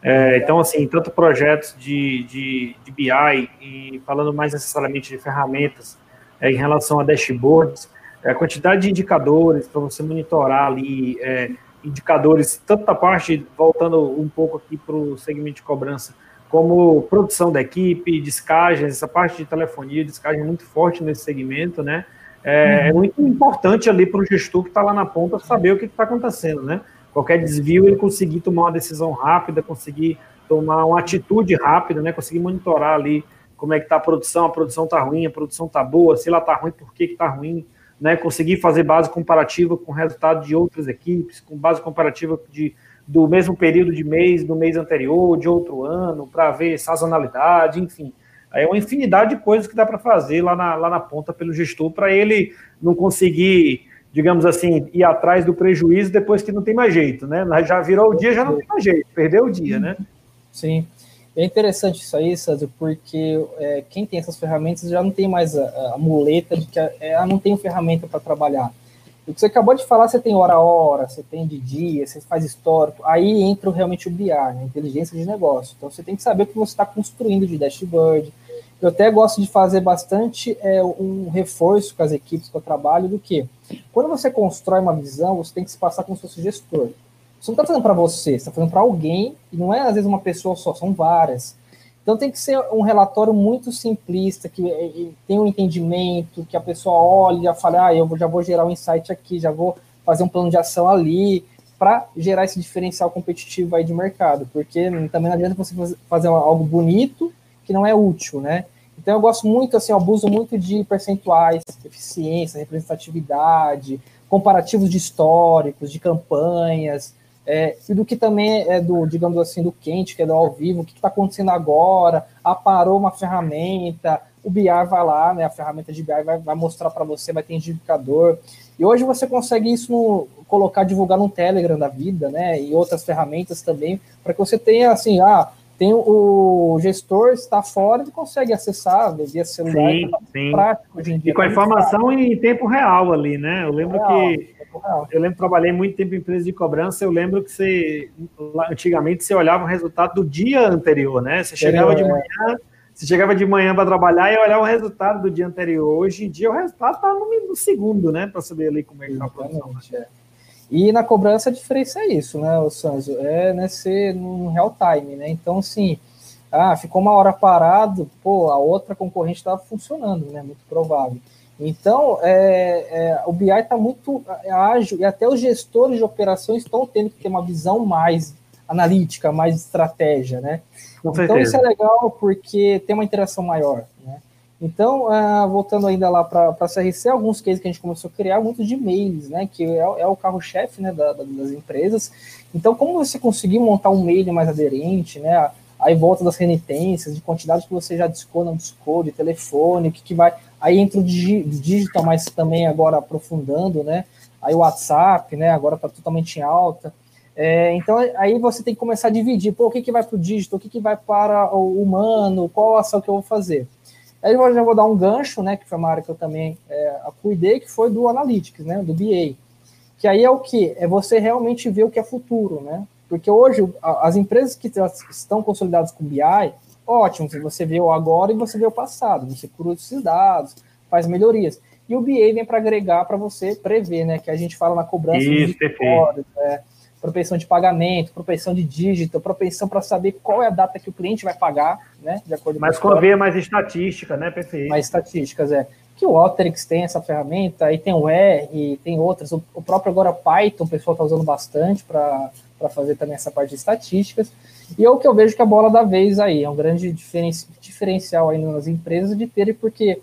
É, então, assim, tanto projetos de, de, de, BI e falando mais necessariamente de ferramentas é, em relação a dashboards, é, a quantidade de indicadores para você monitorar ali é, indicadores, tanto da parte, voltando um pouco aqui para o segmento de cobrança, como produção da equipe, descagens, essa parte de telefonia, descagem muito forte nesse segmento, né? É, uhum. é muito importante ali para o gestor que está lá na ponta saber o que está acontecendo, né? Qualquer desvio, ele conseguir tomar uma decisão rápida, conseguir tomar uma atitude rápida, né? Conseguir monitorar ali como é que está a produção, a produção está ruim, a produção está boa, se ela está ruim, por que está ruim, né, conseguir fazer base comparativa com o resultado de outras equipes, com base comparativa de, do mesmo período de mês, do mês anterior, de outro ano, para ver sazonalidade, enfim. É uma infinidade de coisas que dá para fazer lá na, lá na ponta pelo gestor, para ele não conseguir, digamos assim, ir atrás do prejuízo depois que não tem mais jeito, né? Já virou o dia, já não tem mais jeito, perdeu o dia, né? Sim. É interessante isso aí, Sérgio, porque é, quem tem essas ferramentas já não tem mais a, a muleta de que é, ah, não tenho ferramenta para trabalhar. O que você acabou de falar, você tem hora a hora, você tem de dia, você faz histórico, aí entra realmente o BI, né, inteligência de negócio. Então você tem que saber o que você está construindo de dashboard. Eu até gosto de fazer bastante é, um reforço com as equipes que eu trabalho do que quando você constrói uma visão, você tem que se passar como se fosse gestor. Você não está fazendo para você, você está fazendo para alguém, e não é às vezes uma pessoa só, são várias. Então tem que ser um relatório muito simplista, que tem um entendimento, que a pessoa olha e fala, ah, eu já vou gerar um insight aqui, já vou fazer um plano de ação ali, para gerar esse diferencial competitivo aí de mercado, porque também não adianta você fazer algo bonito que não é útil, né? Então eu gosto muito, assim, eu abuso muito de percentuais, eficiência, representatividade, comparativos de históricos, de campanhas, é, e do que também é do, digamos assim, do quente, que é do ao vivo, o que está acontecendo agora, aparou uma ferramenta, o BI vai lá, né, a ferramenta de BI vai, vai mostrar para você, vai ter indicador, e hoje você consegue isso no, colocar, divulgar no Telegram da vida, né, e outras ferramentas também, para que você tenha, assim, ah, tem o gestor está fora e consegue acessar via celular. Sim, tá sim. Prático hoje em dia. E com a tá informação em tempo real ali, né? Eu lembro real, que eu lembro que trabalhei muito tempo em empresa de cobrança. Eu lembro que você antigamente você olhava o resultado do dia anterior, né? Você chegava de é. manhã, você chegava de manhã para trabalhar e olhava o resultado do dia anterior. Hoje em dia o resultado está no, no, segundo, né? Para saber ali como é que está a produção. É. E na cobrança a diferença é isso, né, o Sanzo? É né, ser no real time, né? Então, assim, ah, ficou uma hora parado, pô, a outra concorrente estava funcionando, né? Muito provável. Então, é, é, o BI está muito ágil e até os gestores de operações estão tendo que ter uma visão mais analítica, mais estratégia, né? Com então, certeza. isso é legal porque tem uma interação maior, né? Então, uh, voltando ainda lá para a CRC, alguns cases que a gente começou a criar, muitos de e-mails, né, que é, é o carro-chefe né, da, da, das empresas. Então, como você conseguir montar um e-mail mais aderente, né, aí volta das renitências, de quantidade que você já discou, não discou, de telefone, o que, que vai... Aí entra o digital, mas também agora aprofundando, né, aí o WhatsApp, né, agora está totalmente em alta. É, então, aí você tem que começar a dividir, pô, o que, que vai para o digital, o que, que vai para o humano, qual ação que eu vou fazer. Aí eu já vou dar um gancho, né, que foi uma área que eu também é, cuidei, que foi do Analytics, né, do BA. Que aí é o que? É você realmente ver o que é futuro, né? Porque hoje as empresas que estão consolidadas com BI, ótimo, você vê o agora e você vê o passado, você cruza esses dados, faz melhorias. E o BA vem para agregar para você prever, né? Que a gente fala na cobrança Isso, de horas, né? propensão de pagamento, propensão de dígito, propensão para saber qual é a data que o cliente vai pagar, né? De acordo Mas com a ver mais estatística, né? Perfeito. Mais estatísticas, é. Que o Alteryx tem essa ferramenta, aí tem o R, tem outras. O, o próprio agora Python, o pessoal está usando bastante para fazer também essa parte de estatísticas. E é o que eu vejo que a bola da vez aí, é um grande diferencial aí nas empresas de ter, porque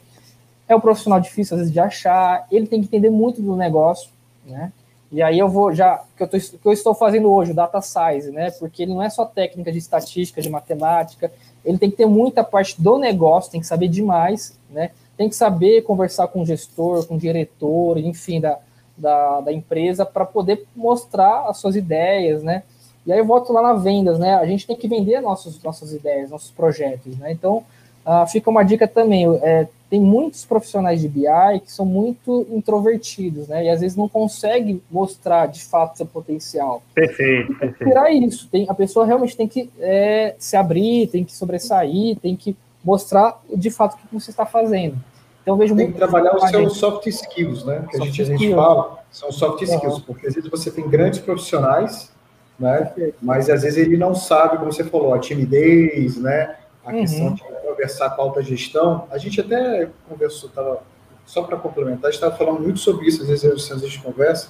é um profissional difícil às vezes de achar, ele tem que entender muito do negócio, né? E aí eu vou já, que eu, tô, que eu estou fazendo hoje, o data size, né? Porque ele não é só técnica de estatística, de matemática, ele tem que ter muita parte do negócio, tem que saber demais, né? Tem que saber conversar com o gestor, com o diretor, enfim, da, da, da empresa, para poder mostrar as suas ideias, né? E aí eu volto lá na vendas, né? A gente tem que vender nossos, nossas ideias, nossos projetos, né? Então, uh, fica uma dica também. É, tem muitos profissionais de BI que são muito introvertidos, né? E às vezes não conseguem mostrar de fato seu potencial. Perfeito, perfeito. Tirar isso. Tem, a pessoa realmente tem que é, se abrir, tem que sobressair, tem que mostrar de fato o que você está fazendo. Então, vejo tem que trabalhar os seus soft skills, né? Que a gente, a gente fala, são soft skills, uhum. porque às vezes você tem grandes profissionais, né? Mas às vezes ele não sabe, como você falou, a timidez, né? A uhum. questão de conversar com a alta gestão. A gente até conversou, tava, só para complementar, a gente estava falando muito sobre isso, às vezes, vezes a gente conversa,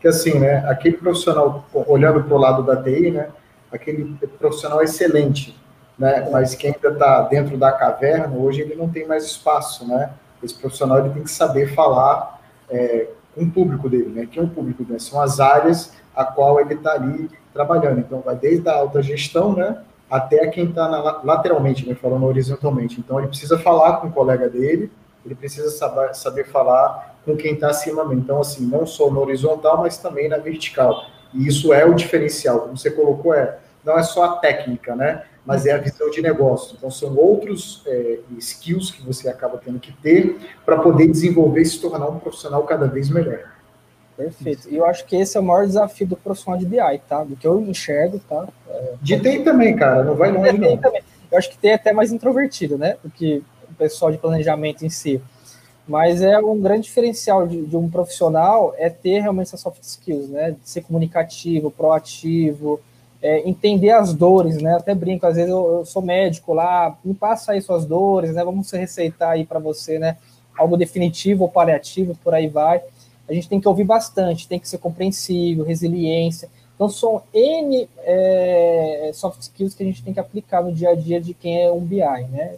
que assim, né? Aquele profissional, olhando para o lado da TI, né? Aquele profissional excelente, né? Mas que ainda está dentro da caverna, hoje ele não tem mais espaço, né? Esse profissional ele tem que saber falar é, com o público dele, né? Que é o público dele, são as áreas a qual ele está ali trabalhando. Então, vai desde a alta gestão, né? Até quem está lateralmente, né, falando horizontalmente. Então, ele precisa falar com o colega dele, ele precisa saber, saber falar com quem está acima. Então, assim, não só no horizontal, mas também na vertical. E isso é o diferencial. Como você colocou, é, não é só a técnica, né? mas é a visão de negócio. Então, são outros é, skills que você acaba tendo que ter para poder desenvolver e se tornar um profissional cada vez melhor. Perfeito. E eu acho que esse é o maior desafio do profissional de BI, tá? Do que eu enxergo, tá? É, de TI também, cara, não vai longe, não. Também. Eu acho que tem até mais introvertido, né? Do que o pessoal de planejamento em si. Mas é um grande diferencial de, de um profissional é ter realmente essas soft skills, né? De ser comunicativo, proativo, é, entender as dores, né? Até brinco, às vezes eu, eu, sou médico lá, me passa aí suas dores, né? Vamos receitar aí para você, né? Algo definitivo ou paliativo, por aí vai a gente tem que ouvir bastante, tem que ser compreensível, resiliência. Então, são N é, soft skills que a gente tem que aplicar no dia a dia de quem é um BI, né?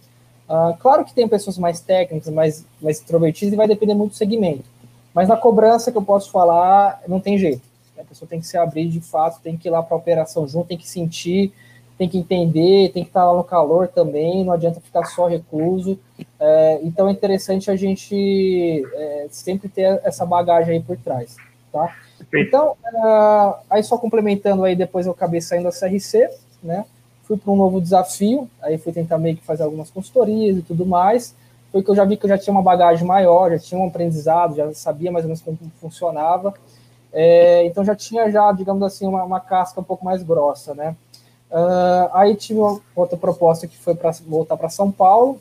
Ah, claro que tem pessoas mais técnicas, mais, mais introvertidas, e vai depender muito do segmento. Mas na cobrança que eu posso falar, não tem jeito. A pessoa tem que se abrir de fato, tem que ir lá para a operação junto, tem que sentir, tem que entender, tem que estar lá no calor também, não adianta ficar só recluso. É, então é interessante a gente é, sempre ter essa bagagem aí por trás, tá? Então, uh, aí só complementando aí, depois eu acabei saindo da CRC, né? Fui para um novo desafio, aí fui tentar meio que fazer algumas consultorias e tudo mais. Foi que eu já vi que eu já tinha uma bagagem maior, já tinha um aprendizado, já sabia mais ou menos como funcionava. É, então já tinha já, digamos assim, uma, uma casca um pouco mais grossa, né? Uh, aí tive outra proposta que foi para voltar para São Paulo,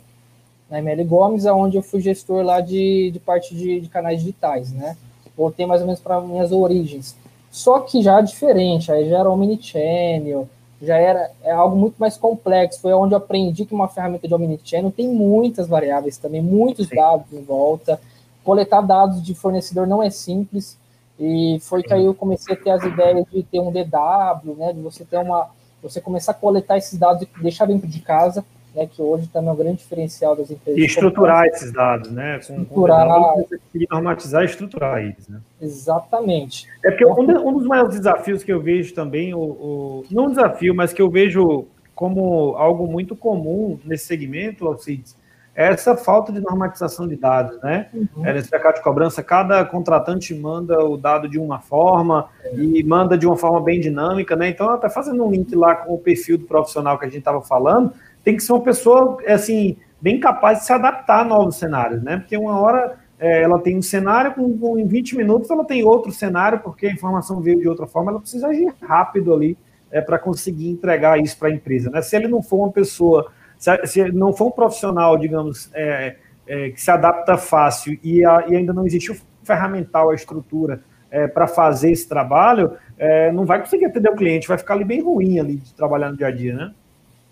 na ML Gomes, onde eu fui gestor lá de, de parte de, de canais digitais, né? Voltei mais ou menos para minhas origens. Só que já diferente, aí já era omnichannel, já era é algo muito mais complexo. Foi onde eu aprendi que uma ferramenta de omnichannel tem muitas variáveis também, muitos Sim. dados em volta. Coletar dados de fornecedor não é simples. E foi que aí eu comecei a ter as ideias de ter um DW, né? De você ter uma, você começar a coletar esses dados e deixar dentro de casa, né, que hoje também é um grande diferencial das empresas. E estruturar esses dados, né? Estruturar. Conseguir normatizar e estruturar eles, né? Exatamente. É porque um, um dos maiores desafios que eu vejo também, o, o, não um desafio, mas que eu vejo como algo muito comum nesse segmento, Alcides, essa falta de normatização de dados, né? Uhum. É, nesse mercado de cobrança, cada contratante manda o dado de uma forma é. e manda de uma forma bem dinâmica, né? Então, até fazendo um link lá com o perfil do profissional que a gente estava falando, tem que ser uma pessoa, assim, bem capaz de se adaptar a novos cenários, né? Porque uma hora é, ela tem um cenário, com, com, em 20 minutos ela tem outro cenário, porque a informação veio de outra forma, ela precisa agir rápido ali é, para conseguir entregar isso para a empresa, né? Se ele não for uma pessoa se, se não for um profissional, digamos, é, é, que se adapta fácil e, a, e, ainda não existe o ferramental, a estrutura é, para fazer esse trabalho, é, não vai conseguir atender o cliente, vai ficar ali bem ruim ali de trabalhar no dia a dia, né?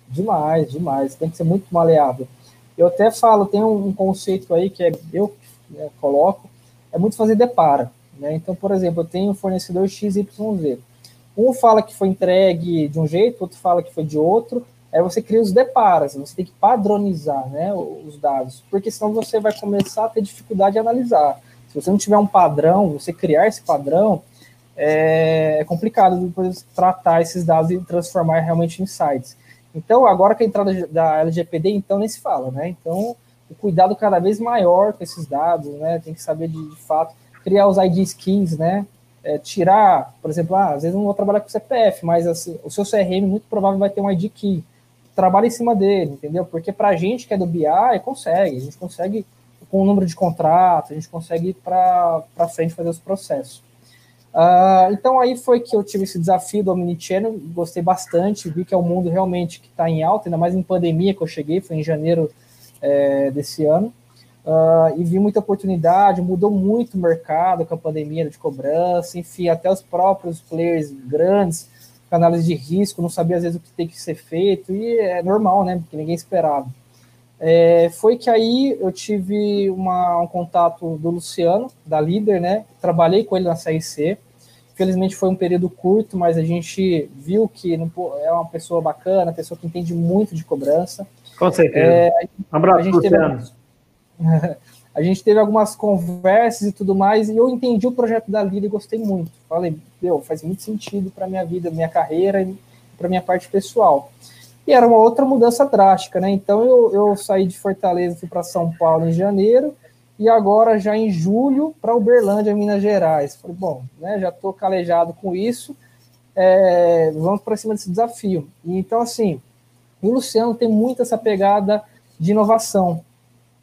Demais, demais. Tem que ser muito maleável. Eu até falo, tem um, conceito aí que é eu né, coloco, é muito fazer depara. Né? Então, por exemplo, eu tenho um fornecedor XYZ. Um fala que foi entregue de um jeito, outro fala que foi de outro, é você cria os deparas, você tem que padronizar né, os dados, porque senão você vai começar a ter dificuldade de analisar. Se você não tiver um padrão, você criar esse padrão, é, é complicado depois tratar esses dados e transformar realmente em insights. Então, agora com a entrada da LGPD, então nem se fala, né? Então, o cuidado cada vez maior com esses dados, né? Tem que saber de, de fato criar os ID skins, né? é, tirar, por exemplo, ah, às vezes não vou trabalhar com CPF, mas assim, o seu CRM muito provável vai ter um ID key. Trabalha em cima dele, entendeu? Porque para a gente que é do BI, consegue, a gente consegue com o número de contratos, a gente consegue ir para frente fazer os processos. Uh, então aí foi que eu tive esse desafio do Omnichannel, gostei bastante, vi que é um mundo realmente que está em alta, ainda mais em pandemia que eu cheguei, foi em janeiro é, desse ano, uh, e vi muita oportunidade, mudou muito o mercado com a pandemia de cobrança, enfim, até os próprios players grandes, análise de risco, não sabia às vezes o que tem que ser feito, e é normal, né, porque ninguém esperava. É, foi que aí eu tive uma, um contato do Luciano, da Líder, né? Trabalhei com ele na CIC. Infelizmente foi um período curto, mas a gente viu que é uma pessoa bacana, pessoa que entende muito de cobrança. Com certeza. É, um abraço, Luciano. Teve, a gente teve algumas conversas e tudo mais, e eu entendi o projeto da Líder e gostei muito. Falei, meu, faz muito sentido para minha vida, minha carreira e para minha parte pessoal. E era uma outra mudança drástica, né? Então eu, eu saí de Fortaleza, fui para São Paulo em janeiro, e agora já em julho para Uberlândia, Minas Gerais. Falei, bom, né, já estou calejado com isso, é, vamos para cima desse desafio. E, então, assim, o Luciano tem muito essa pegada de inovação.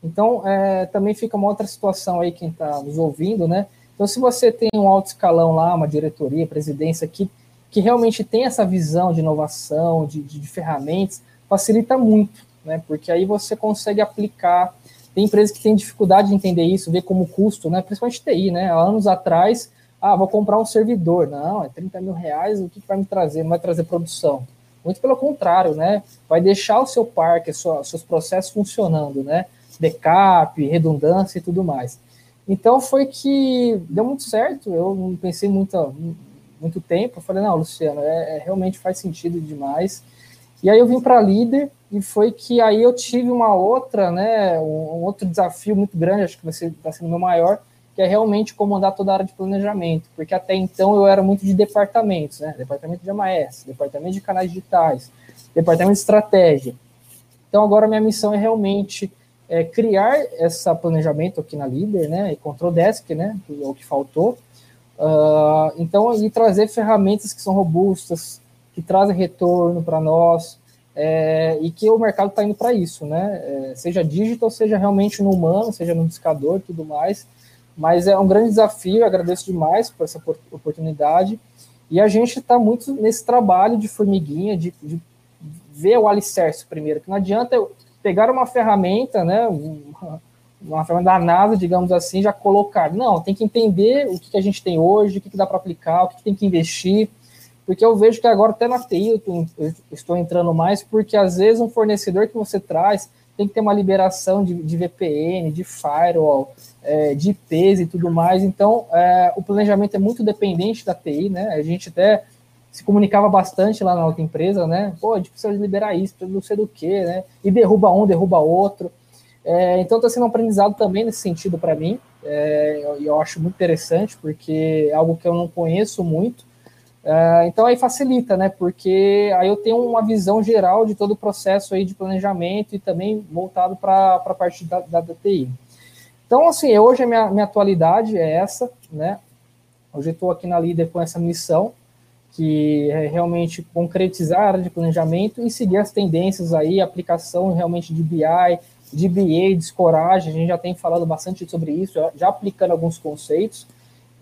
Então, é, também fica uma outra situação aí, quem está nos ouvindo, né? Então, se você tem um alto escalão lá, uma diretoria, presidência que que realmente tem essa visão de inovação, de, de, de ferramentas, facilita muito, né? Porque aí você consegue aplicar. Tem empresas que têm dificuldade de entender isso, ver como custo, né? Principalmente TI, né? Há anos atrás, ah, vou comprar um servidor. Não, é 30 mil reais, o que, vai me trazer? Não vai trazer produção. Muito pelo contrário, né? Vai deixar o seu parque, seus processos funcionando, né? Backup, redundância e tudo mais. Então foi que deu muito certo. Eu não pensei muito, muito tempo, eu falei, não, Luciano, é, é realmente faz sentido demais. E aí eu vim para líder e foi que aí eu tive uma outra, né, um, outro desafio muito grande, acho que vai ser ser o meu maior, que é realmente comandar toda a área de planejamento, porque até então eu era muito de departamentos, né, departamento de AMS, departamento de canais digitais, departamento de estratégia. Então agora minha missão é realmente é, criar essa planejamento aqui na líder, né, e control desk, né, que é o que faltou, Uh, então, e trazer ferramentas que são robustas, que trazem retorno para nós, é, e que o mercado está indo para isso, né? É, seja digital, seja realmente no humano, seja no discador e tudo mais. Mas é um grande desafio, agradeço demais por essa oportunidade. E a gente está muito nesse trabalho de formiguinha, de, de, ver o alicerce primeiro, que não adianta eu pegar uma ferramenta, né? Uma, forma da NASA, digamos assim, já colocar. Não, tem que entender o que, que a gente tem hoje, o que, que dá para aplicar, o que, que, tem que investir, porque eu vejo que agora até na TI eu, eu, estou entrando mais, porque às vezes um fornecedor que você traz tem que ter uma liberação de, de VPN, de firewall, é, de IPs e tudo mais, então é, o planejamento é muito dependente da TI, né? A gente até se comunicava bastante lá na outra empresa, né? Pô, a gente precisa liberar isso, não sei do que, né? E derruba um, derruba outro. É, então está sendo um aprendizado também nesse sentido para mim, é, eu, eu, acho muito interessante, porque é algo que eu não conheço muito. É, então aí facilita, né? Porque aí eu tenho uma visão geral de todo o processo aí de planejamento e também voltado para a parte da, da DTI. Então, assim, hoje a minha, minha atualidade é essa, né? Hoje estou aqui na Líder com essa missão, que é realmente concretizar a área de planejamento e seguir as tendências aí, aplicação realmente de BI, de BA, descoragem, a gente já tem falado bastante sobre isso, já, aplicando alguns conceitos,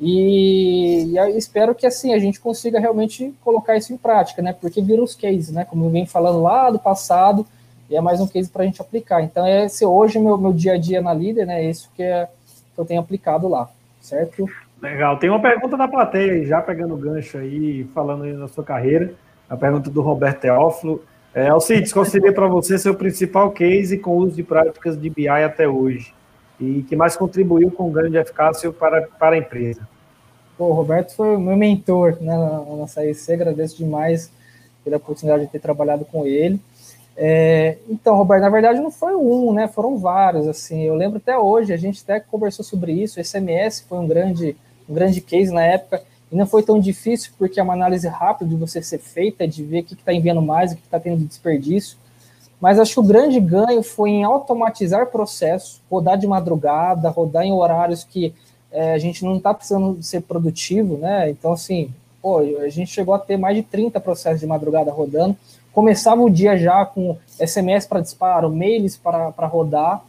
e, e espero que assim a gente consiga realmente colocar isso em prática, né? Porque vira os cases, né? Como eu venho falando lá do passado, e é mais um case para a gente aplicar. Então, esse hoje meu, meu dia a dia na líder, né? É isso que, é, que eu tenho aplicado lá, certo? Legal. Tem uma pergunta da plateia, já pegando o gancho aí, falando aí na sua carreira. A pergunta do Roberto Teófilo. É, Alcides, qual seria para você seu principal case com o uso de práticas de BI até hoje? E que mais contribuiu com ganho de eficácia para, para a empresa? o Roberto foi o meu mentor né, na nossa IC, agradeço demais pela oportunidade de ter trabalhado com ele. É, então, Roberto, na verdade não foi um, né? Foram vários, assim. Eu lembro até hoje, a gente até conversou sobre isso. O SMS foi um grande, um grande case na época. E não foi tão difícil, porque é uma análise rápida de você ser feita, de ver o que está enviando mais, o que está tendo de desperdício. Mas acho que o grande ganho foi em automatizar processo, rodar de madrugada, rodar em horários que é, a gente não está precisando ser produtivo, né? Então, assim, pô, a gente chegou a ter mais de 30 processos de madrugada rodando. Começava o dia já com SMS para disparo, mails para rodar.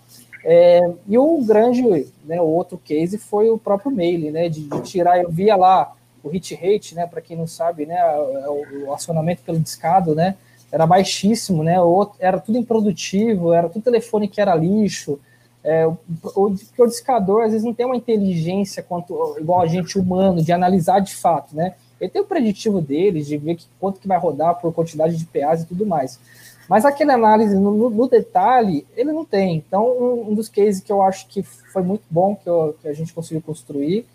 É, e o grande, né, o outro case foi o próprio mail, né? De, de tirar, eu via lá o hit rate, né? Para quem não sabe, né? O, o acionamento pelo discado, né? Era baixíssimo, né? Era tudo improdutivo, era tudo telefone que era lixo. É, o, o, o discador às vezes não tem uma inteligência quanto igual a gente humano de analisar de fato, né? Ele tem o preditivo deles, de ver que, quanto que vai rodar por quantidade de PAs e tudo mais. Mas aquela análise no, no detalhe, ele não tem. Então, um, um, dos cases que eu acho que foi muito bom, que, eu, que a gente conseguiu construir,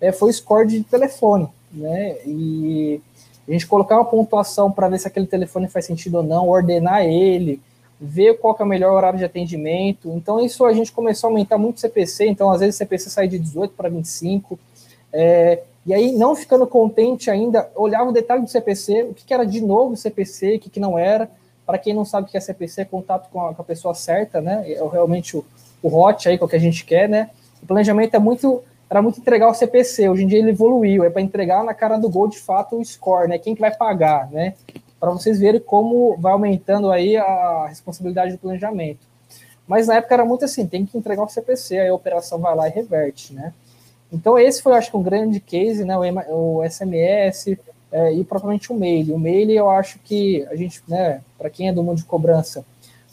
é, foi o score de telefone. Né? E a gente colocar uma pontuação para ver se aquele telefone faz sentido ou não, ordenar ele, ver qual é o melhor horário de atendimento. Então, isso a gente começou a aumentar muito o CPC. Então, às vezes, o CPC sai de 18 para 25. É, e aí, não ficando contente ainda, olhava o detalhe do CPC, o que, que era de novo CPC, o que, que não era. Para quem não sabe o que é CPC, é contato com a, com a pessoa certa, né? É realmente o, o hot aí, com o que a gente quer, né? O planejamento é muito, era muito entregar o CPC. Hoje em dia ele evoluiu, é para entregar na cara do gol de fato o score, né? Quem que vai pagar, né? Para vocês verem como vai aumentando aí a responsabilidade do planejamento. Mas na época era muito assim, tem que entregar o CPC, aí a operação vai lá e reverte, né? Então, esse foi, acho que, um grande case, né? O, o SMS é, e propriamente o mail. O mail, eu acho que a gente, né, para quem é do mundo de cobrança,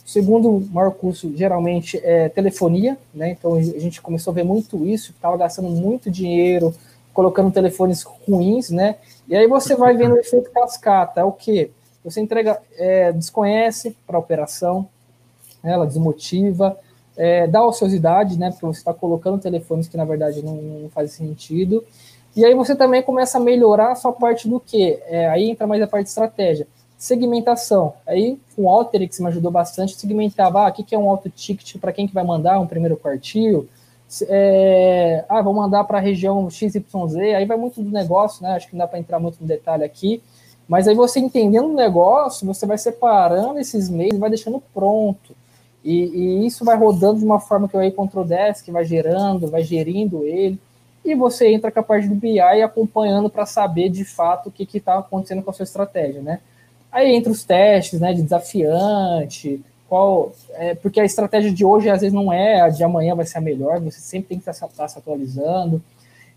o segundo maior custo, geralmente, é telefonia, né? Então, a gente começou a ver muito isso, estava gastando muito dinheiro, colocando telefones ruins, né? E aí você vai vendo o efeito cascata, é o que? Você entrega, é, desconhece para a operação, né? ela desmotiva, é, dá ociosidade, né? Porque você está colocando telefones que na verdade não, não sentido. E aí você também começa a melhorar a sua parte do que? É, aí entra mais a parte de estratégia. Segmentação. Aí o Alteryx me ajudou bastante, segmentava ah, o que, é um auto ticket para quem que vai mandar um primeiro quartil. É, ah, vou mandar para a região XYZ, aí vai muito do negócio, né? Acho que não dá para entrar muito no detalhe aqui. Mas aí você entendendo o negócio, você vai separando esses meios, vai deixando pronto. E, e, isso vai rodando de uma forma que o Control Desk vai gerando, vai gerindo ele, e você entra com a parte do BI acompanhando para saber de fato o que está acontecendo com a sua estratégia, né? Aí entra os testes, né, de desafiante, qual, é, porque a estratégia de hoje às vezes não é a de amanhã vai ser a melhor, você sempre tem que estar tá, tá se atualizando.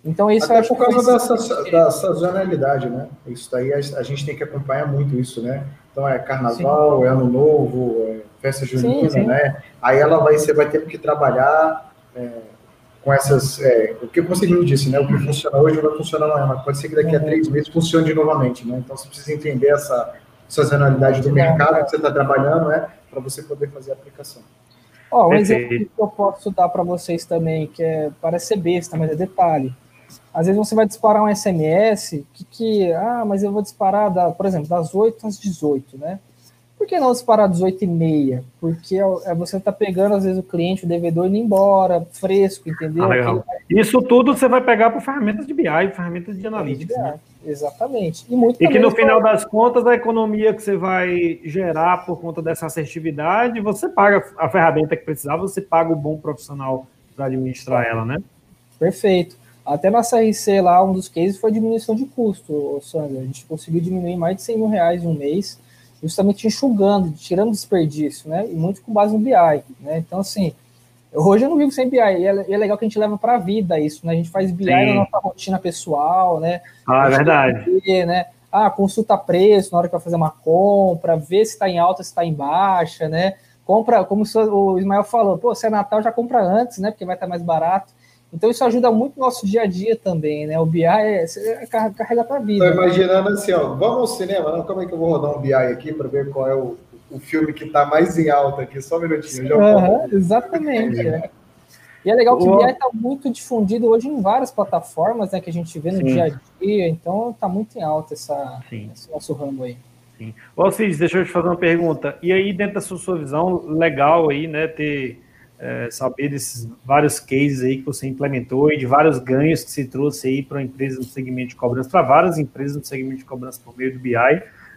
Então isso Até por causa da, da sazonalidade, né? Isso daí a, a, gente tem que acompanhar muito isso, né? Então é carnaval, Sim. é ano novo, é festa junina, sim, sim. né? Aí ela vai, você vai ter que trabalhar é, com essas. É, o que você me disse, né? O que funciona hoje não vai funcionar amanhã, mas pode ser que daqui a três meses funcione novamente, né? Então você precisa entender essa sazonalidade do mercado que você está trabalhando, né? Para você poder fazer a aplicação. Ó, um exemplo que eu posso dar para vocês também, que é, parece ser besta, mas é detalhe. Às vezes você vai disparar um SMS que, que ah, mas eu vou disparar, da, por exemplo, das 8 às 18, né? Por que não disparar 18 e meia? Porque é, é, você está pegando, às vezes, o cliente, o devedor, indo embora, fresco, entendeu? Ah, Isso tudo você vai pegar por ferramentas de BI, ferramentas de analytics. Né? Exatamente. E, muito e que no final das contas, a economia que você vai gerar por conta dessa assertividade, você paga a ferramenta que precisava, você paga o bom profissional para administrar ela, né? Perfeito. Até na CRC lá, um dos cases foi diminuição de custo, Sandra. A gente conseguiu diminuir mais de 100 mil reais em um mês justamente enxugando, tirando desperdício, né? E muito com base no BI, né? Então, assim, hoje eu não vivo sem BI, e é, é legal que a gente leva para a vida isso, né? A gente faz BI Sim. na nossa rotina pessoal, né? Ah, é verdade. Ver, né? Ah, consulta preço na hora que vai fazer uma compra, ver se está em alta, se está em baixa, né? Compra, como o Ismael falou, pô, se é Natal já compra antes, né? Porque vai estar mais barato. Então isso ajuda muito no nosso dia a dia também, né? O BI é, é carrega para a vida. Estou imaginando né? assim, ó, vamos ao cinema, não? Como é que eu vou rodar um BI aqui para ver qual é o, o filme que está mais em alta aqui? Só um minutinho, já uhum, Exatamente. é. E é legal que o BI está muito difundido hoje em várias plataformas, né? Que a gente vê no Sim. dia a dia, então está muito em alta essa, esse nosso ramo aí. Sim. Ô, Cid, deixa eu te fazer uma pergunta. E aí, dentro da sua, sua visão, legal aí, né, ter é, saber desses vários cases aí que você implementou e de vários ganhos que se trouxe aí para a empresa no segmento de cobrança, para várias empresas no segmento de cobrança por meio do BI,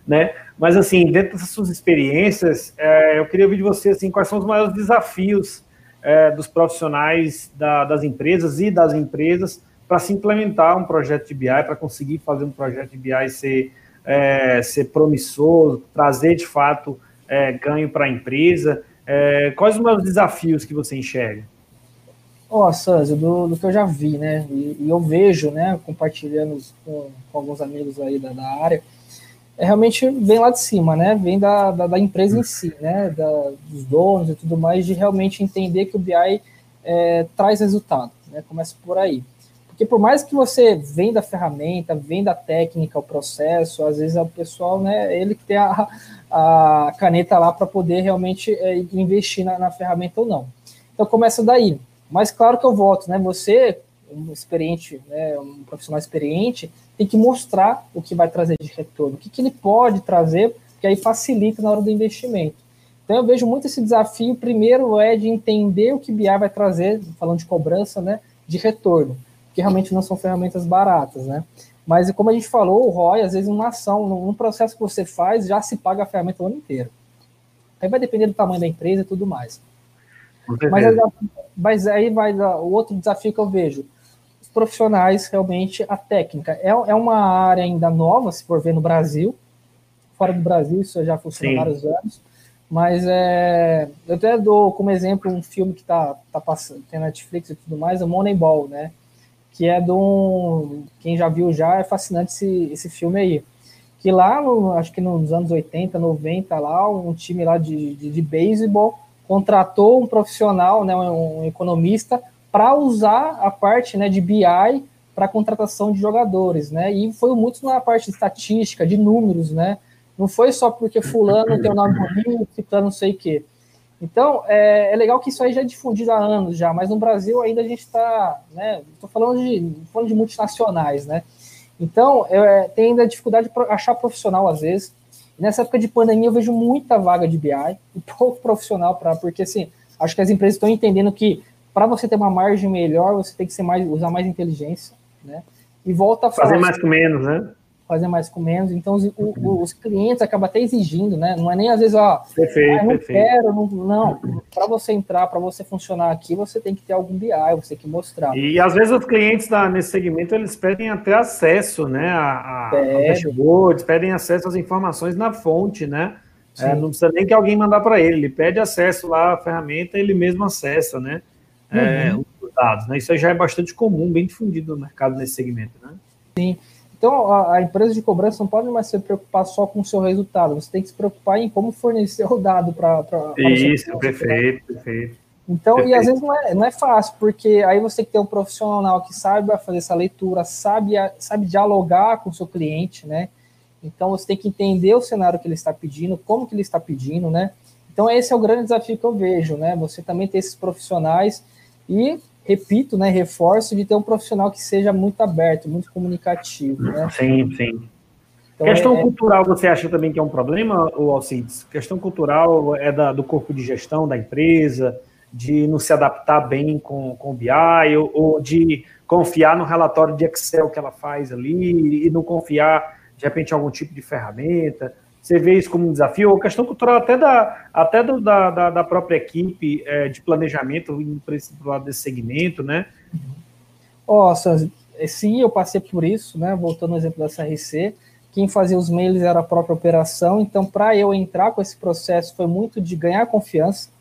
né? Mas assim, dentro dessas suas experiências, é, eu queria ouvir de você assim, quais são os maiores desafios é, dos profissionais da, das empresas e das empresas para se implementar um projeto de BI, para conseguir fazer um projeto de BI ser, é, ser promissor, trazer de fato é, ganho para a empresa? É, quais os desafios que você enxerga? Ó, oh, Sanzio, do, do, que eu já vi, né, e, e eu vejo, né, compartilhando com, com, alguns amigos aí da, da área, é, realmente vem lá de cima, né, vem da, da, da empresa em si, né, da, dos donos e tudo mais, de realmente entender que o BI é, traz resultado, né, começa por aí. Porque por mais que você venda a ferramenta, venda a técnica, o processo, às vezes é o pessoal, né, ele que tem a, a caneta lá para poder realmente é, investir na, na, ferramenta ou não. Então começa daí. Mas claro que eu voto, né? Você, um experiente, né, um profissional experiente, tem que mostrar o que vai trazer de retorno, o que, que ele pode trazer, que aí facilita na hora do investimento. Então eu vejo muito esse desafio. Primeiro é de entender o que BI vai trazer, falando de cobrança, né, de retorno que realmente não são ferramentas baratas, né? Mas como a gente falou, o ROI, às vezes, uma ação, num processo que você faz, já se paga a ferramenta o ano inteiro. Aí vai depender do tamanho da empresa e tudo mais. Mas, mas, aí vai o outro desafio que eu vejo. Os profissionais, realmente, a técnica. É, é uma área ainda nova, se for ver no Brasil. Fora do Brasil, isso já funciona há vários anos. Mas é, eu até dou como exemplo um filme que está tá passando, tem Netflix e tudo mais, o Moneyball, né? Que é de um. Quem já viu já, é fascinante esse, esse filme aí. Que lá, no, acho que nos anos 80, 90, lá, um time lá de, de, de beisebol contratou um profissional, né, um, economista, para usar a parte né, de BI para contratação de jogadores, né? E foi muito na parte de estatística, de números, né? Não foi só porque fulano tem o nome bonito, ciclano não sei o quê. Então, é, é, legal que isso aí já é difundido há anos já, mas no Brasil ainda a gente está, né, estou falando de, falando de multinacionais, né, então é, tem ainda dificuldade de achar profissional às vezes, nessa época de pandemia eu vejo muita vaga de BI e pouco profissional, para porque assim, acho que as empresas estão entendendo que para você ter uma margem melhor, você tem que mais, usar mais inteligência, né, e volta a falar... Fazer mais com menos, né? Fazer mais com menos. Então, os, uhum. os clientes acabam até exigindo, né? Não é nem às vezes, ó, perfeito, ah, não perfeito. quero, não. não. Para você entrar, para você funcionar aqui, você tem que ter algum BI, você tem que mostrar. E às vezes os clientes da, nesse segmento eles pedem até acesso, né? A, a, dashboards, pedem acesso às informações na fonte, né? É, não precisa nem que alguém mandar para ele, ele pede acesso lá à ferramenta, ele mesmo acessa, né? É, uhum. os dados, né? Isso já é bastante comum, bem difundido no mercado nesse segmento, né? Sim. Então, a, a, empresa de cobrança não pode mais se preocupar só com o seu resultado, você tem que se preocupar em como fornecer o dado para. Isso, né? perfeito, perfeito. Então, perfeito. e às vezes não é, não é fácil, porque aí você tem que ter um profissional que saiba fazer essa leitura, sabe, sabe dialogar com o seu cliente, né? Então, você tem que entender o cenário que ele está pedindo, como que ele está pedindo, né? Então, esse é o grande desafio que eu vejo, né? Você também ter esses profissionais e repito, né, reforço de ter um profissional que seja muito aberto, muito comunicativo, né? Sim, sim. Então, questão é... cultural, você acha também que é um problema, ou Alcides? Questão cultural é da, do corpo de gestão da empresa, de não se adaptar bem com, com o BI, ou, ou de confiar no relatório de Excel que ela faz ali, e não confiar, de repente, em algum tipo de ferramenta. Você vê isso como um desafio, ou questão cultural até da, até do, da, da, da, própria equipe é, de planejamento, indo para esse lado desse segmento, né? Ó, oh, sim, eu passei por isso, né? Voltando ao exemplo da CRC, quem fazia os mails era a própria operação, então para eu entrar com esse processo foi muito de ganhar confiança.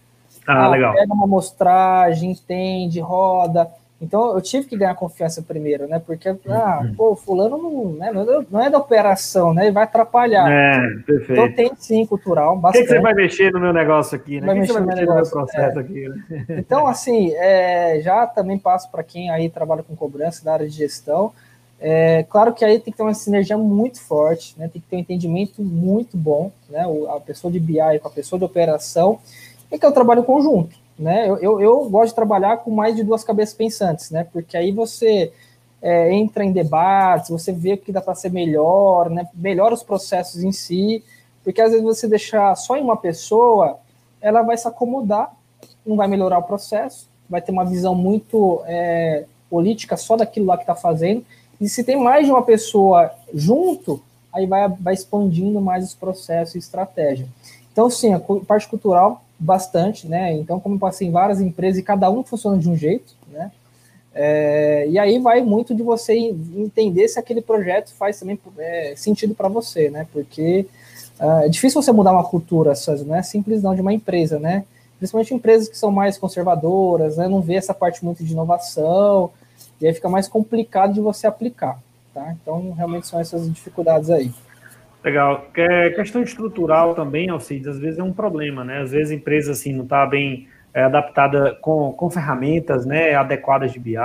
Ah, ah legal. Pega uma amostragem, entende, roda, então eu tive que ganhar confiança primeiro, né? Porque, ah, uhum. pô, fulano não, né, não é da operação, né? Ele vai atrapalhar. É, perfeito. Então tem sim cultural. O que, que, você vai mexer no meu negócio aqui, né? Vai que, que você vai mexer no meu processo é. aqui, né? Então, assim, é, já também passo para quem aí trabalha com cobrança da área de gestão. É, claro que aí tem que ter uma sinergia muito forte, né? Tem que ter um entendimento muito bom, né? A pessoa de BI com a pessoa de operação, e que é o trabalho conjunto né? Eu, eu, eu, gosto de trabalhar com mais de duas cabeças pensantes, né? Porque aí você é, entra em debates, você vê o que dá para ser melhor, né? Melhora os processos em si, porque às vezes você deixar só em uma pessoa, ela vai se acomodar, não vai melhorar o processo, vai ter uma visão muito é, política só daquilo lá que está fazendo. E se tem mais de uma pessoa junto, aí vai, vai expandindo mais os processos e estratégia. Então, sim, a parte cultural bastante, né? Então, como eu passei em várias empresas e cada um funciona de um jeito, né? É, e aí vai muito de você entender se aquele projeto faz também é, sentido para você, né? Porque uh, é difícil você mudar uma cultura, não é simples não de uma empresa, né? Principalmente empresas que são mais conservadoras, né? Não vê essa parte muito de inovação, e aí fica mais complicado de você aplicar, tá? Então, realmente são essas dificuldades aí. Legal. É, questão estrutural também, Alcides, às vezes é um problema, né? Às vezes a empresa, assim, não está bem é, adaptada com, com ferramentas né, adequadas de BI,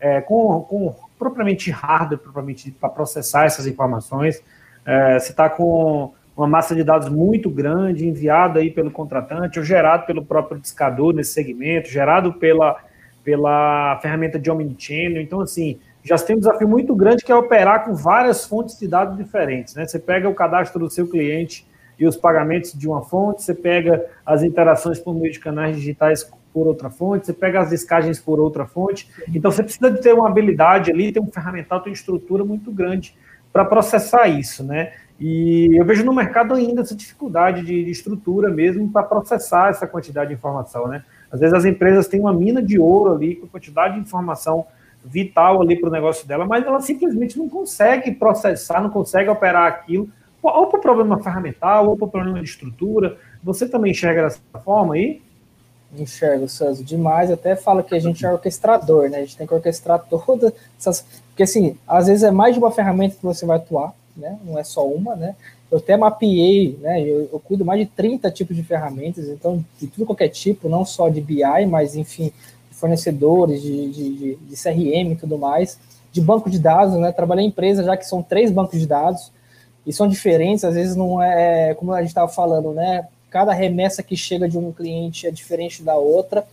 é, com, com propriamente hardware, propriamente para processar essas informações. É, você está com uma massa de dados muito grande enviada aí pelo contratante ou gerado pelo próprio discador nesse segmento, gerado pela, pela ferramenta de omnichannel. Então, assim, já tem um desafio muito grande que é operar com várias fontes de dados diferentes. Né? Você pega o cadastro do seu cliente e os pagamentos de uma fonte, você pega as interações por meio de canais digitais por outra fonte, você pega as descagens por outra fonte. Então você precisa de ter uma habilidade ali, ter um ferramental, ter uma estrutura muito grande para processar isso, né? E eu vejo no mercado ainda essa dificuldade de, de estrutura mesmo para processar essa quantidade de informação, né? Às vezes as empresas têm uma mina de ouro ali com quantidade de informação vital ali para o negócio dela, mas ela simplesmente não consegue processar, não consegue operar aquilo ou o problema ferramental, ou o problema de estrutura. Você também enxerga dessa forma aí? Enxergo, Sanzo, demais. Até fala que a gente é orquestrador, né? A gente tem que orquestrar todas essas. Porque, assim, às vezes é mais de uma ferramenta que você vai atuar, né? Não é só uma, né? Eu até mapeei, né? Eu, eu cuido mais de 30 tipos de ferramentas, então, de tudo qualquer tipo, não só de BI, mas, enfim, fornecedores, de, de, de CRM e tudo mais, de banco de dados, né? Trabalhei em empresa já que são três bancos de dados e são diferentes, às vezes não é, como a gente estava falando, né? Cada remessa que chega de um cliente é diferente da outra.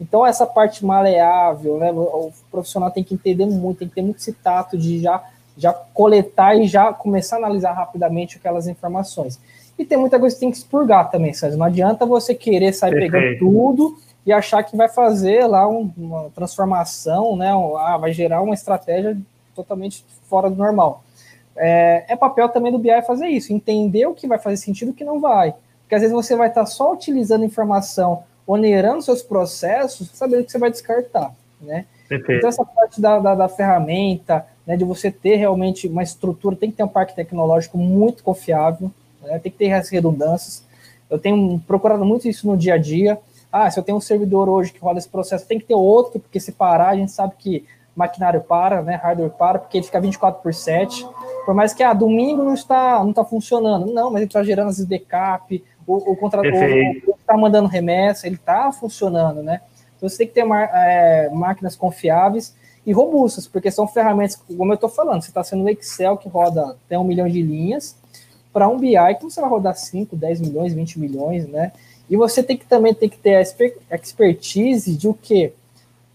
Então, essa parte maleável, né? O profissional tem que entender muito, tem que ter muito esse tato de já, já coletar e já começar a analisar rapidamente aquelas informações. E tem muita coisa que tem que expurgar também, Sérgio. Não adianta você querer sair Perfeito. pegando tudo e achar que vai fazer lá um, uma transformação, né? Ah, vai gerar uma estratégia totalmente fora do normal é, é, papel também do BI fazer isso, entender o que vai fazer sentido e o que não vai. Porque às vezes você vai estar só utilizando informação, onerando seus processos, sabendo que você vai descartar, né? Perfeito. Então essa parte da, da, da, ferramenta, né, de você ter realmente uma estrutura, tem que ter um parque tecnológico muito confiável, né, tem que ter as redundâncias. Eu tenho procurado muito isso no dia a dia. Ah, se eu tenho um servidor hoje que roda esse processo, tem que ter outro, porque se parar, a gente sabe que maquinário para, né, hardware para, porque ele fica 24 por 7. Por mais que, ah, domingo não está, não está funcionando. Não, mas ele está gerando as backup, o, o contrato está mandando remessa, ele está funcionando, né? Então você tem que ter é, máquinas confiáveis e robustas, porque são ferramentas, como eu estou falando, você está sendo um Excel que roda até um milhão de linhas, para um BI que você vai rodar 5, 10 milhões, 20 milhões, né? E você tem que também tem que ter a expertise de o quê?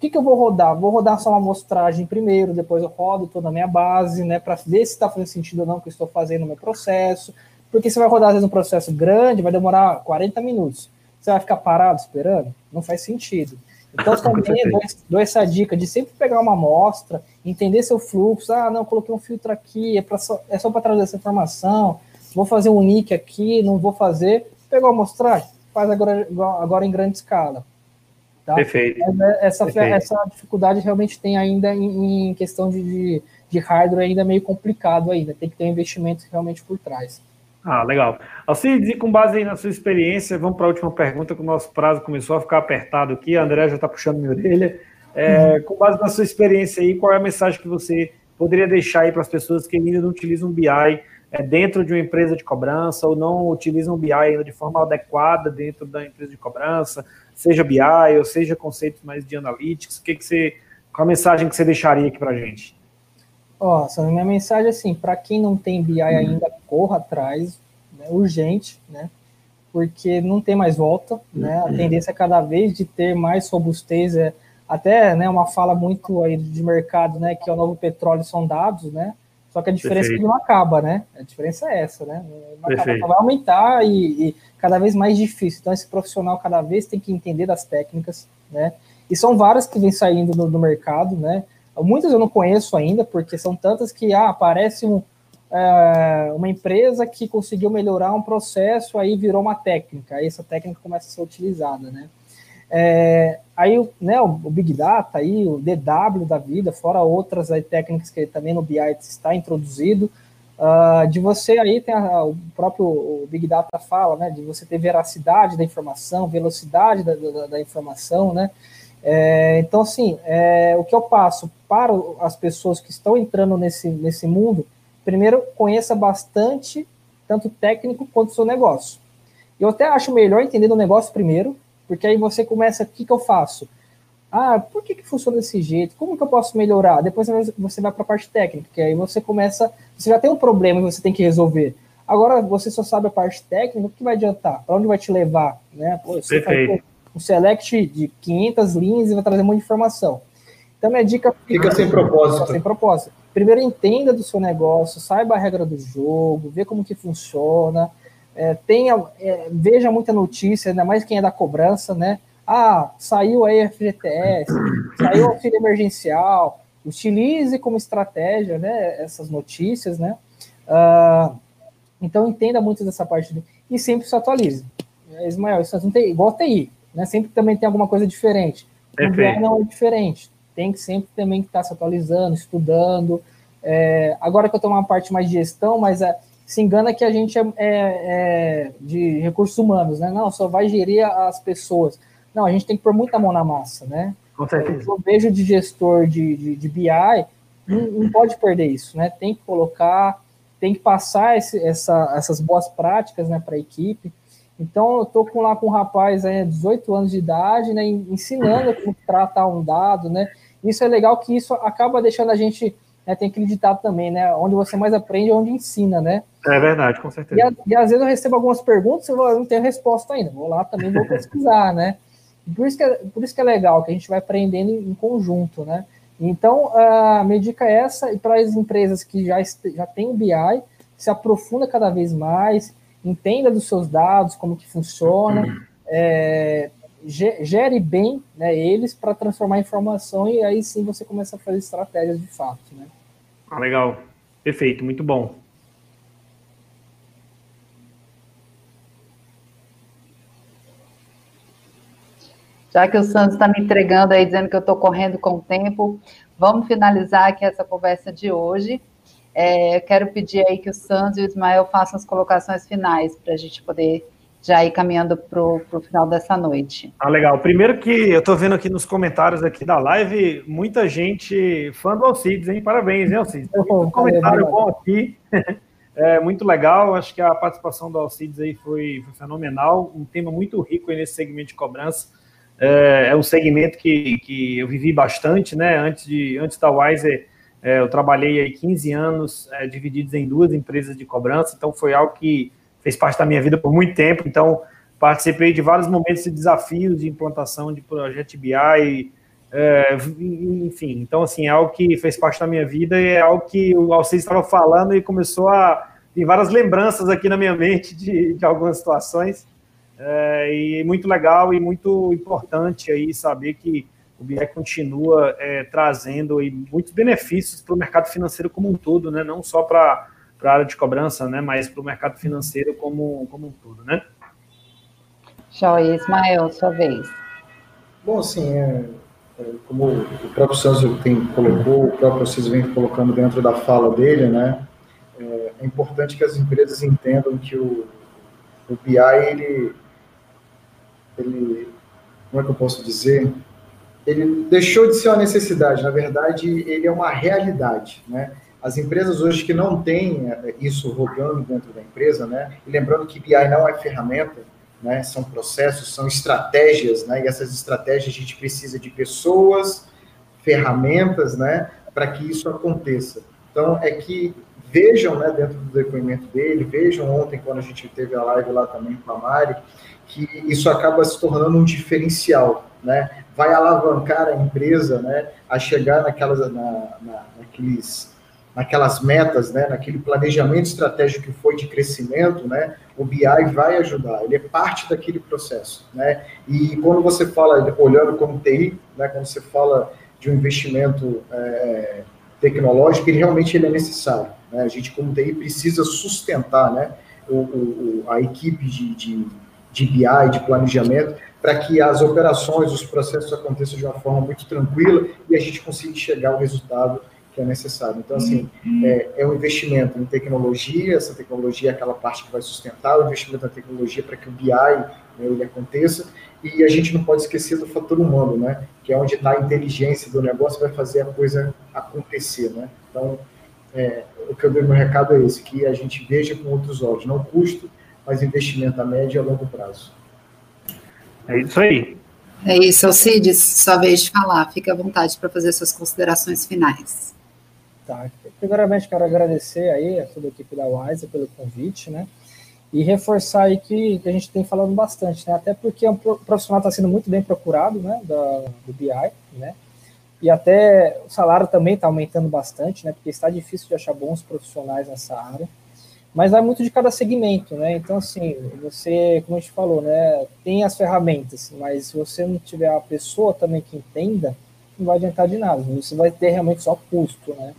que, que eu vou rodar? Vou rodar só uma amostragem primeiro, depois eu rodo toda a minha base, né, para ver se está fazendo sentido ou não o que eu estou fazendo no meu processo. Porque você vai rodar, às vezes, um processo grande, vai demorar 40 minutos. Você vai ficar parado esperando? Não faz sentido. Então, também dou, dou essa dica de sempre pegar uma amostra, entender seu fluxo. Ah, não, coloquei um filtro aqui, é, pra só, é só para trazer essa informação. Vou fazer um nick aqui, não vou fazer. Pegou a amostragem? Faz agora, agora em grande escala Tá? Perfeito. É, essa, Perfeito. essa dificuldade realmente tem ainda em, em questão de, de, de, hardware ainda meio complicado ainda, tem que ter um investimento realmente por trás. Ah, legal. Alcides, e com base aí na sua experiência, vamos para a última pergunta, que o nosso prazo começou a ficar apertado aqui, a André já está puxando minha orelha. É, uhum. Com base na sua experiência aí, qual é a mensagem que você poderia deixar aí para as pessoas que ainda não utilizam BI é, dentro de uma empresa de cobrança ou não utilizam BI ainda de forma adequada dentro da empresa de cobrança? seja BI ou seja conceitos mais de analytics, o que, que você, qual a mensagem que você deixaria aqui para a gente? Ó, oh, minha mensagem é assim, para quem não tem BI uhum. ainda, corra atrás, né, urgente, né, porque não tem mais volta, né, a uhum. tendência é cada vez de ter mais robustez, é, até, né, uma fala muito aí de mercado, né, que é o novo petróleo são dados, né, só que a diferença Perfeito. é que não acaba, né? A diferença é essa, né? Não acaba, vai aumentar e, e, cada vez mais difícil. Então, esse profissional cada vez tem que entender das técnicas, né? E são várias que vêm saindo do, do mercado, né? Muitas eu não conheço ainda, porque são tantas que ah, aparece um, é, uma empresa que conseguiu melhorar um processo, aí virou uma técnica, aí essa técnica começa a ser utilizada, né? É, aí né, o, Big Data, aí, o DW da vida, fora outras aí, técnicas que também no BI está introduzido, uh, de você aí tem a, o próprio o Big Data fala, né, de você ter veracidade da informação, velocidade da, da, da informação, né, é, então, assim, é, o que eu passo para as pessoas que estão entrando nesse, nesse mundo, primeiro, conheça bastante, tanto técnico quanto seu negócio. Eu até acho melhor entender o negócio primeiro, porque aí você começa, o que, que eu faço? Ah, por que, que funciona desse jeito? Como que eu posso melhorar? Depois você vai para a parte técnica, que aí você começa, você já tem um problema que você tem que resolver. Agora você só sabe a parte técnica, o que vai adiantar? Para onde vai te levar? Né? Pô, você Perfeito um select de 500 linhas e vai trazer muita informação. Então, minha dica fica sem propósito. Sem propósito. Primeiro, entenda do seu negócio, saiba a regra do jogo, vê como que funciona, é, tenha, é, veja muita notícia, ainda mais quem é da cobrança, né? Ah, saiu aí a FGTS, saiu auxílio emergencial, utilize como estratégia, né, essas notícias, né? Uh, então, entenda muito dessa parte de, e sempre se atualize. Ismael, isso não tem, igual TI, né? Sempre também tem alguma coisa diferente. O BI não é diferente. Tem que sempre também estar se atualizando, estudando. É, agora que eu estou uma parte mais de gestão, mas é, se engana que a gente é, é, é, de recursos humanos, né? Não, só vai gerir as pessoas. Não, a gente tem que pôr muita mão na massa, né? Com certeza. Eu vejo de gestor de, de, de BI, não, não, pode perder isso, né? Tem que colocar, tem que passar esse, essa, essas boas práticas né, para a equipe. Então, eu estou com, lá com um rapaz aí, 18 anos de idade, né, ensinando como tratar um dado, né? Isso é legal que isso acaba deixando a gente, né, tem aquele ditado também, né? Onde você mais aprende é onde ensina, né? É verdade, com certeza. E, e às vezes eu recebo algumas perguntas e eu não tenho resposta ainda. Vou lá também, vou pesquisar, né? Por isso, que é, por isso que é legal, que a gente vai aprendendo em conjunto, né? Então, a minha dica é essa, e para as empresas que já, já têm o BI, se aprofunda cada vez mais, entenda dos seus dados, como que funciona, é, gere bem né, eles para transformar em informação e aí sim você começa a fazer estratégias de fato. Né? Ah, legal. Perfeito, muito bom. Já que o Santos está me entregando aí, dizendo que eu estou correndo com o tempo, vamos finalizar aqui essa conversa de hoje. É, eu quero pedir aí que o Santos e o Ismael façam as colocações finais para a gente poder já ir caminhando para o final dessa noite. Ah, legal. Primeiro que eu estou vendo aqui nos comentários aqui da live, muita gente fã do Alcides, hein? Parabéns, hein, Alcides? Um comentário bom aqui. É muito legal, acho que a participação do Alcides aí foi, foi fenomenal, um tema muito rico nesse segmento de cobrança. É, é, um segmento que, que eu vivi bastante, né? Antes, de, antes da Wiser, é, eu trabalhei aí 15 anos é, divididos em duas empresas de cobrança, então foi algo que fez parte da minha vida por muito tempo. Então, participei de vários momentos de desafios de implantação de projeto BI, é, enfim. Então, assim, é algo que fez parte da minha vida e é algo que o Alcides estava falando e começou a ter várias lembranças aqui na minha mente de, de algumas situações. É, e muito legal e muito importante aí saber que o BI continua é, trazendo aí, muitos benefícios para o mercado financeiro como um todo, né? não só para a área de cobrança, né? mas para o mercado financeiro como, como um todo. Né? Joia, Ismael, sua vez. Bom, assim, é, é, como o próprio Sanzo tem colocou, o próprio vocês vem colocando dentro da fala dele, né? É, é importante que as empresas entendam que o, o BI, ele, ele, como é que eu posso dizer? ele deixou de ser uma necessidade, na verdade, ele é uma realidade, né? As empresas hoje que não têm é, isso rodando dentro da empresa, né? E lembrando que BI não é ferramenta, né? São processos, são estratégias, né? E essas estratégias a gente precisa de pessoas, ferramentas, né? Para que isso aconteça. Então, é que vejam, né? Dentro do depoimento dele, vejam ontem quando a gente teve a live lá também com a Mari, que isso acaba se tornando um diferencial, né? Vai alavancar a empresa, né? A chegar naquelas, na, na, naqueles, naquelas metas, né? Naquele planejamento estratégico que foi de crescimento, né? O BI vai ajudar. Ele é parte daquele processo, né? E quando você fala olhando como TI, né? Quando você fala de um investimento é, tecnológico, ele realmente ele é necessário. Né? A gente, como TI, precisa sustentar né, o, o, a equipe de, de, de BI, de planejamento, para que as operações, os processos aconteçam de uma forma muito tranquila e a gente consiga chegar ao resultado que é necessário. Então, assim, é, é um investimento em tecnologia, essa tecnologia é aquela parte que vai sustentar o investimento na tecnologia para que o BI né, ele aconteça, e a gente não pode esquecer do fator humano, né, que é onde está a inteligência do negócio, vai fazer a coisa acontecer, né. Então, é, o que eu dei meu recado é esse, que a gente veja com outros olhos, não custo, mas investimento a médio e a longo prazo. É isso aí. É isso, Alcides, sua vez de falar. Fique à vontade para fazer suas considerações finais. Tá. Primeiramente, quero agradecer aí a toda a equipe da Wise pelo convite, né? E reforçar aí que, que a gente tem falando bastante, né? Até porque o é profissional está sendo muito bem procurado, né? Da, do BI, né? E até o salário também está aumentando bastante, né? Porque está difícil de achar bons profissionais nessa área. Mas vai muito de cada segmento, né? Então, assim, você, como a gente falou, né? Tem as ferramentas, mas se você não tiver a pessoa também que entenda, não vai adiantar de nada. Você vai ter realmente só custo, né?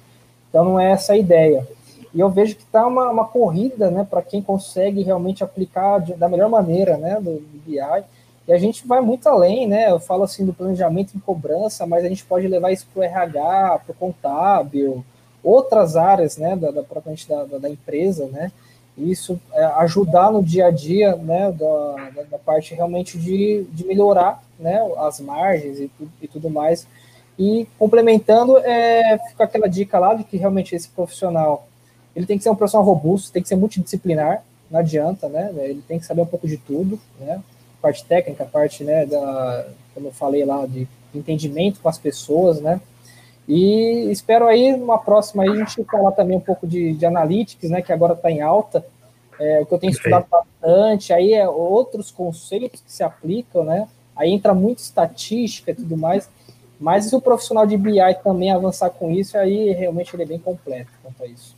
Então não é essa a ideia. E eu vejo que está uma, uma corrida né, para quem consegue realmente aplicar de, da melhor maneira né, do, do BI. E a gente vai muito além, né? Eu falo assim do planejamento em cobrança, mas a gente pode levar isso para o RH, para o contábil, outras áreas, né, da, da propriamente da, da, empresa, né? Isso é, ajudar no dia a dia, né, da, da, parte realmente de, de melhorar, né, as margens e, e tudo mais e complementando, é, fica aquela dica lá de que realmente esse profissional ele tem que ser um profissional robusto, tem que ser multidisciplinar, não adianta, né? Ele tem que saber um pouco de tudo, né? Parte técnica, parte, né, da, como eu falei lá, de entendimento com as pessoas, né? E espero aí, numa próxima aí, a gente falar também um pouco de, de analytics, né, que agora está em alta, é, o que eu tenho estudado bastante, aí é outros conceitos que se aplicam, né? Aí entra muito estatística e tudo mais, mas se o profissional de BI também avançar com isso, aí realmente ele é bem completo quanto a isso.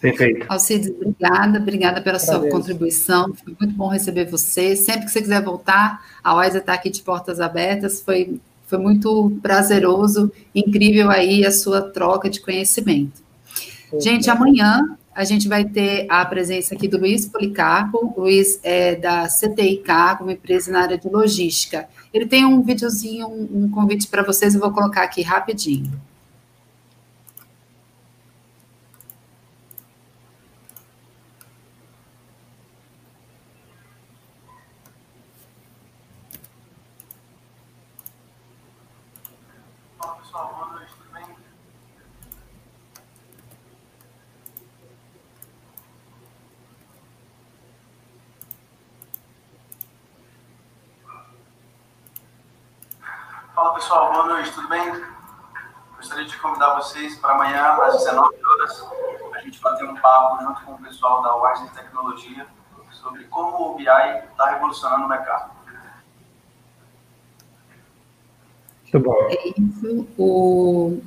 Perfeito. Alcides, obrigada, obrigada pela Agradeço. sua contribuição. Foi muito bom receber você. Sempre que você quiser voltar, a Oisa está aqui de portas abertas. Foi, foi muito prazeroso, incrível aí a sua troca de conhecimento. Gente, amanhã a gente vai ter a presença aqui do Luiz Policarpo. O Luiz é da CTIK, uma empresa na área de logística. Ele tem um videozinho, um, um convite para vocês, eu vou colocar aqui rapidinho. Fala pessoal, boa noite, tudo bem? Gostaria de convidar vocês para amanhã, às 19 horas, a gente bater um papo junto com o pessoal da Wise Tecnologia sobre como o BI está revolucionando o mercado. Muito bom. É isso. O,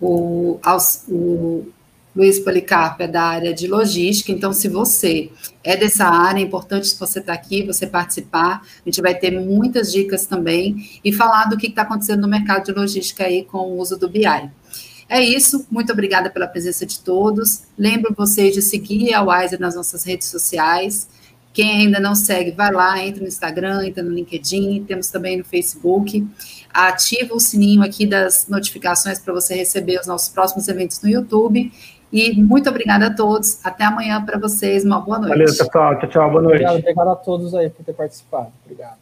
o, o, Luiz Policarpo é da área de logística, então se você é dessa área, é importante você está aqui, você participar, a gente vai ter muitas dicas também e falar do que está acontecendo no mercado de logística aí com o uso do BI. É isso, muito obrigada pela presença de todos. Lembro vocês de seguir a Wiser nas nossas redes sociais. Quem ainda não segue, vai lá, entra no Instagram, entra no LinkedIn, temos também no Facebook. Ativa o sininho aqui das notificações para você receber os nossos próximos eventos no YouTube e muito obrigada a todos. Até amanhã para vocês. Uma boa noite. Valeu, pessoal. Tchau, tchau. Boa noite. Obrigado, obrigado a todos aí por ter participado. Obrigado.